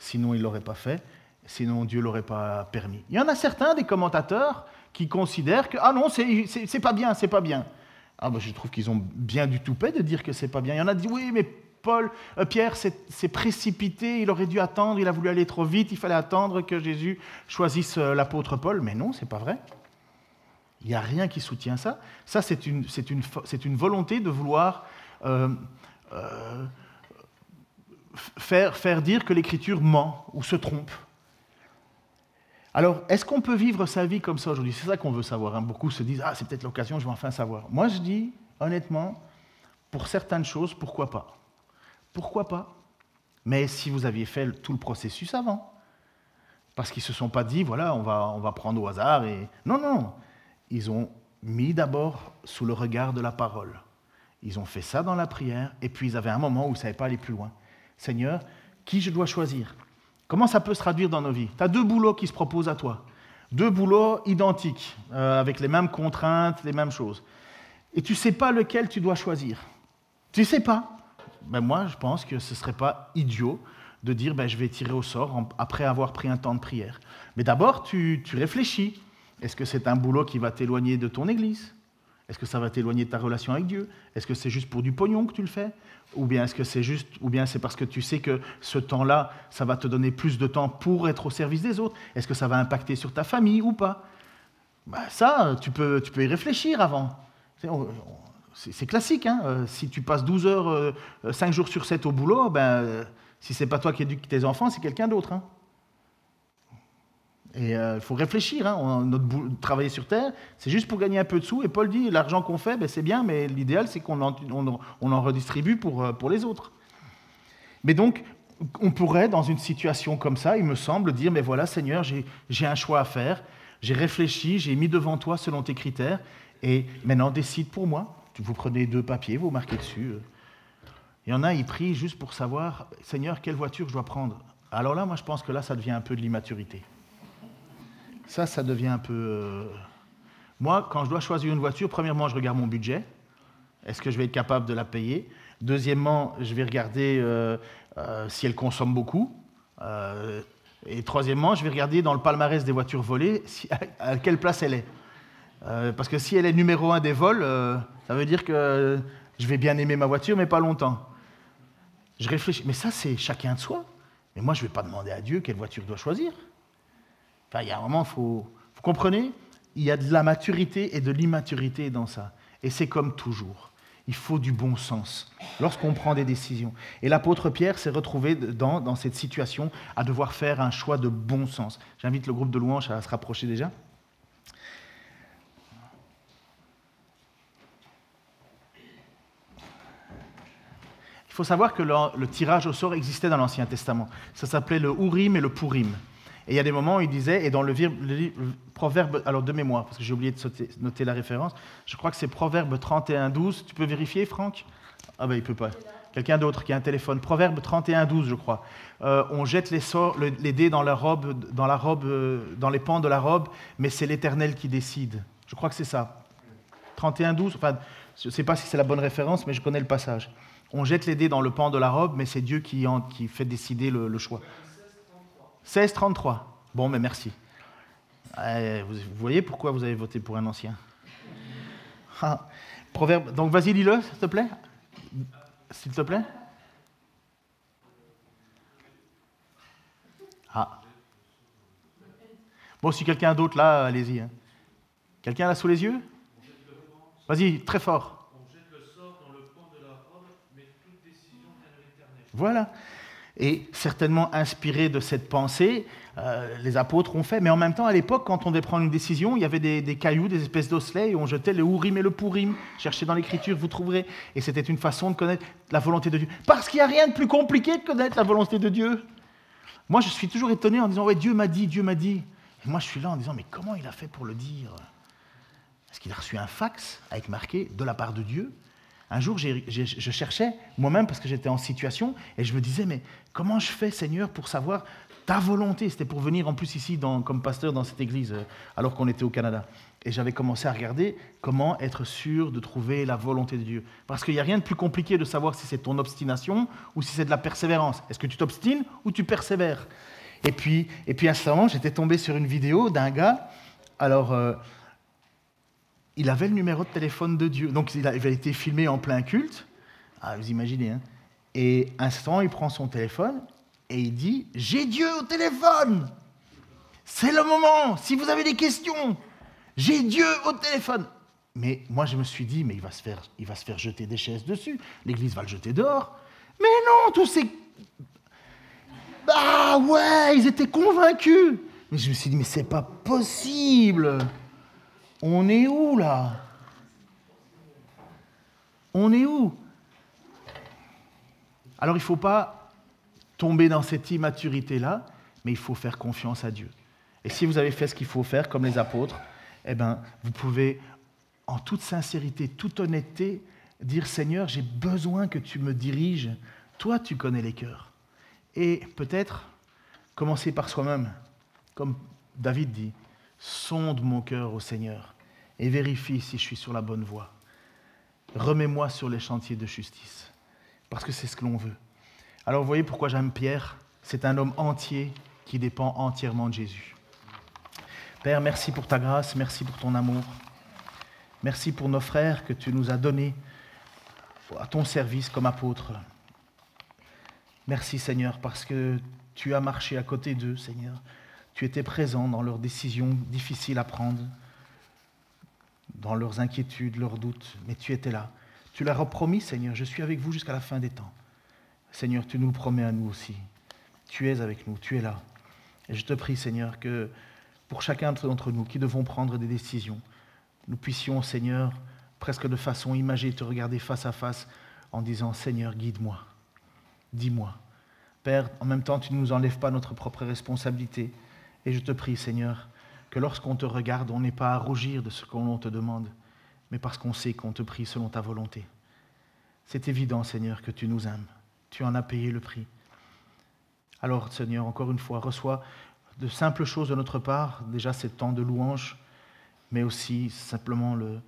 sinon il ne l'aurait pas fait, sinon Dieu ne l'aurait pas permis. Il y en a certains des commentateurs qui considèrent que, ah non, c'est pas bien, c'est pas bien. Ah ben, je trouve qu'ils ont bien du toupet de dire que c'est pas bien. Il y en a qui disent, oui, mais Paul, euh, Pierre s'est précipité, il aurait dû attendre, il a voulu aller trop vite, il fallait attendre que Jésus choisisse euh, l'apôtre Paul. Mais non, c'est pas vrai. Il n'y a rien qui soutient ça. Ça, c'est une, volonté de vouloir euh, faire, dire que l'Écriture ment ou se trompe. Alors, est-ce qu'on peut vivre sa vie comme ça aujourd'hui? C'est ça qu'on veut savoir. Hein. Beaucoup se disent Ah, c'est peut-être l'occasion, je vais enfin savoir. Moi, je dis, honnêtement, pour certaines choses, pourquoi pas? Pourquoi pas? Mais si vous aviez fait tout le processus avant. Parce qu'ils ne se sont pas dit Voilà, on va, on va prendre au hasard. Et... Non, non. Ils ont mis d'abord sous le regard de la parole. Ils ont fait ça dans la prière, et puis ils avaient un moment où ils ne savaient pas aller plus loin. Seigneur, qui je dois choisir? Comment ça peut se traduire dans nos vies? Tu as deux boulots qui se proposent à toi. Deux boulots identiques, euh, avec les mêmes contraintes, les mêmes choses. Et tu ne sais pas lequel tu dois choisir. Tu ne sais pas. Ben moi, je pense que ce ne serait pas idiot de dire ben, je vais tirer au sort après avoir pris un temps de prière. Mais d'abord, tu, tu réfléchis. Est-ce que c'est un boulot qui va t'éloigner de ton église? Est-ce que ça va t'éloigner de ta relation avec Dieu? Est-ce que c'est juste pour du pognon que tu le fais? Ou bien est-ce que c'est juste, ou bien c'est parce que tu sais que ce temps-là, ça va te donner plus de temps pour être au service des autres? Est-ce que ça va impacter sur ta famille ou pas? Bah, Ça, tu peux, y réfléchir avant. C'est classique, hein euh, si tu passes 12 heures, 5 euh, jours sur 7 au boulot, ben, euh, si c'est pas toi qui éduques tes enfants, c'est quelqu'un d'autre. Hein. Et il faut réfléchir. Hein. travailler sur Terre, c'est juste pour gagner un peu de sous. Et Paul dit, l'argent qu'on fait, ben, c'est bien, mais l'idéal, c'est qu'on en, redistribue pour, pour les autres. Mais donc, on pourrait, dans une situation comme ça, il me semble, dire, mais voilà, Seigneur, j'ai un choix à faire. J'ai réfléchi, j'ai mis devant toi selon tes critères, et maintenant décide pour moi. Vous prenez deux papiers, vous marquez dessus. Il y en a, ils prient juste pour savoir, Seigneur, quelle voiture je dois prendre. Alors là, moi, je pense que là, ça devient un peu de l'immaturité. Ça, ça devient un peu... Euh, moi, quand je dois choisir une voiture, premièrement, je regarde mon budget. Est-ce que je vais être capable de la payer? Deuxièmement, je vais regarder euh, euh, si elle consomme beaucoup. et troisièmement, je vais regarder dans le palmarès des voitures volées à quelle place elle est. Parce que si elle est numéro un des vols, ça veut dire que je vais bien aimer ma voiture, mais pas longtemps. Je réfléchis, mais ça, c'est chacun de soi. Mais moi, je ne vais pas demander à Dieu quelle voiture doit choisir. Il y a un moment, vous comprenez? Il y a de la maturité et de l'immaturité dans ça. Et c'est comme toujours. Il faut du bon sens lorsqu'on prend des décisions. Et l'apôtre Pierre s'est retrouvé dans, cette situation à devoir faire un choix de bon sens. J'invite le groupe de louanges à se rapprocher déjà. Il faut savoir que le, tirage au sort existait dans l'Ancien Testament. Ça s'appelait le Urim et le Purim. Et il y a des moments où il disait, et dans le, proverbe, alors de mémoire, parce que j'ai oublié de noter la référence, je crois que c'est Proverbe 31, 12. Tu peux vérifier, Franck? Ah ben il peut pas. Quelqu'un d'autre qui a un téléphone. Proverbe 31, 12, je crois. Euh, on jette les, les dés dans la robe, dans la robe, euh, dans les pans de la robe, mais c'est l'Éternel qui décide. Je crois que c'est ça. 31, 12. Enfin, je ne sais pas si c'est la bonne référence, mais je connais le passage on jette les dés dans le pan de la robe, mais c'est Dieu qui, fait décider le, choix. 16-33. Bon, mais merci. Eh, vous, voyez pourquoi vous avez voté pour un ancien? Ah, Proverbe. Donc vas-y, lis-le, s'il te plaît. S'il te plaît. Ah. Bon, si quelqu'un d'autre là, allez-y. Hein. Quelqu'un là sous les yeux? Vas-y, très fort. Voilà. Et certainement inspiré de cette pensée, euh, les apôtres ont fait. Mais en même temps, à l'époque, quand on devait prendre une décision, il y avait des, cailloux, des espèces d'osselets, et on jetait le ourim et le pourim. Cherchez dans l'écriture, vous trouverez. Et c'était une façon de connaître la volonté de Dieu. Parce qu'il n'y a rien de plus compliqué de connaître la volonté de Dieu. Moi, je suis toujours étonné en disant, ouais, Dieu m'a dit, Dieu m'a dit. Et moi, je suis là en disant, mais comment il a fait pour le dire? Est-ce qu'il a reçu un fax avec marqué de la part de Dieu un jour, je cherchais moi-même parce que j'étais en situation et je me disais, mais comment je fais, Seigneur, pour savoir ta volonté? C'était pour venir en plus ici comme pasteur dans cette église euh, alors qu'on était au Canada. Et j'avais commencé à regarder comment être sûr de trouver la volonté de Dieu. Parce qu'il n'y a rien de plus compliqué de savoir si c'est ton obstination ou si c'est de la persévérance. Est-ce que tu t'obstines ou tu persévères? Et puis, et puis à moment, j'étais tombé sur une vidéo d'un gars. Alors, euh, il avait le numéro de téléphone de Dieu. Donc il avait été filmé en plein culte. Ah, vous imaginez. Hein et instant, il prend son téléphone et il dit J'ai Dieu au téléphone C'est le moment Si vous avez des questions, j'ai Dieu au téléphone Mais moi, je me suis dit Mais il va se faire, il va se faire jeter des chaises dessus. L'église va le jeter dehors. Mais non, tous ces. Ah ouais, ils étaient convaincus. Mais je me suis dit Mais c'est pas possible on est où là? On est où? Alors il ne faut pas tomber dans cette immaturité-là, mais il faut faire confiance à Dieu. Et si vous avez fait ce qu'il faut faire, comme les apôtres, eh ben, vous pouvez, en toute sincérité, toute honnêteté, dire Seigneur, j'ai besoin que tu me diriges. Toi, tu connais les cœurs. Et peut-être commencer par soi-même, comme David dit Sonde mon cœur au Seigneur et vérifie si je suis sur la bonne voie. Remets-moi sur les chantiers de justice, parce que c'est ce que l'on veut. Alors vous voyez pourquoi j'aime Pierre? C'est un homme entier qui dépend entièrement de Jésus. Père, merci pour ta grâce, merci pour ton amour. Merci pour nos frères que tu nous as donnés à ton service comme apôtres. Merci Seigneur parce que tu as marché à côté d'eux, Seigneur. Tu étais présent dans leurs décisions difficiles à prendre, dans leurs inquiétudes, leurs doutes, mais tu étais là. Tu leur as promis, Seigneur, je suis avec vous jusqu'à la fin des temps. Seigneur, tu nous promets à nous aussi. Tu es avec nous, tu es là. Et je te prie, Seigneur, que pour chacun d'entre nous qui devons prendre des décisions, nous puissions, Seigneur, presque de façon imagée, te regarder face à face en disant, Seigneur, guide-moi, dis-moi. Père, en même temps, tu ne nous enlèves pas notre propre responsabilité. Et je te prie, Seigneur, que lorsqu'on te regarde, on n'ait pas à rougir de ce qu'on te demande, mais parce qu'on sait qu'on te prie selon ta volonté. C'est évident, Seigneur, que tu nous aimes. Tu en as payé le prix. Alors, Seigneur, encore une fois, reçois de simples choses de notre part, déjà ces temps de louange, mais aussi simplement le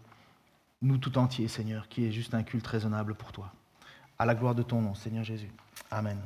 nous tout entier, Seigneur, qui est juste un culte raisonnable pour toi. À la gloire de ton nom, Seigneur Jésus. Amen.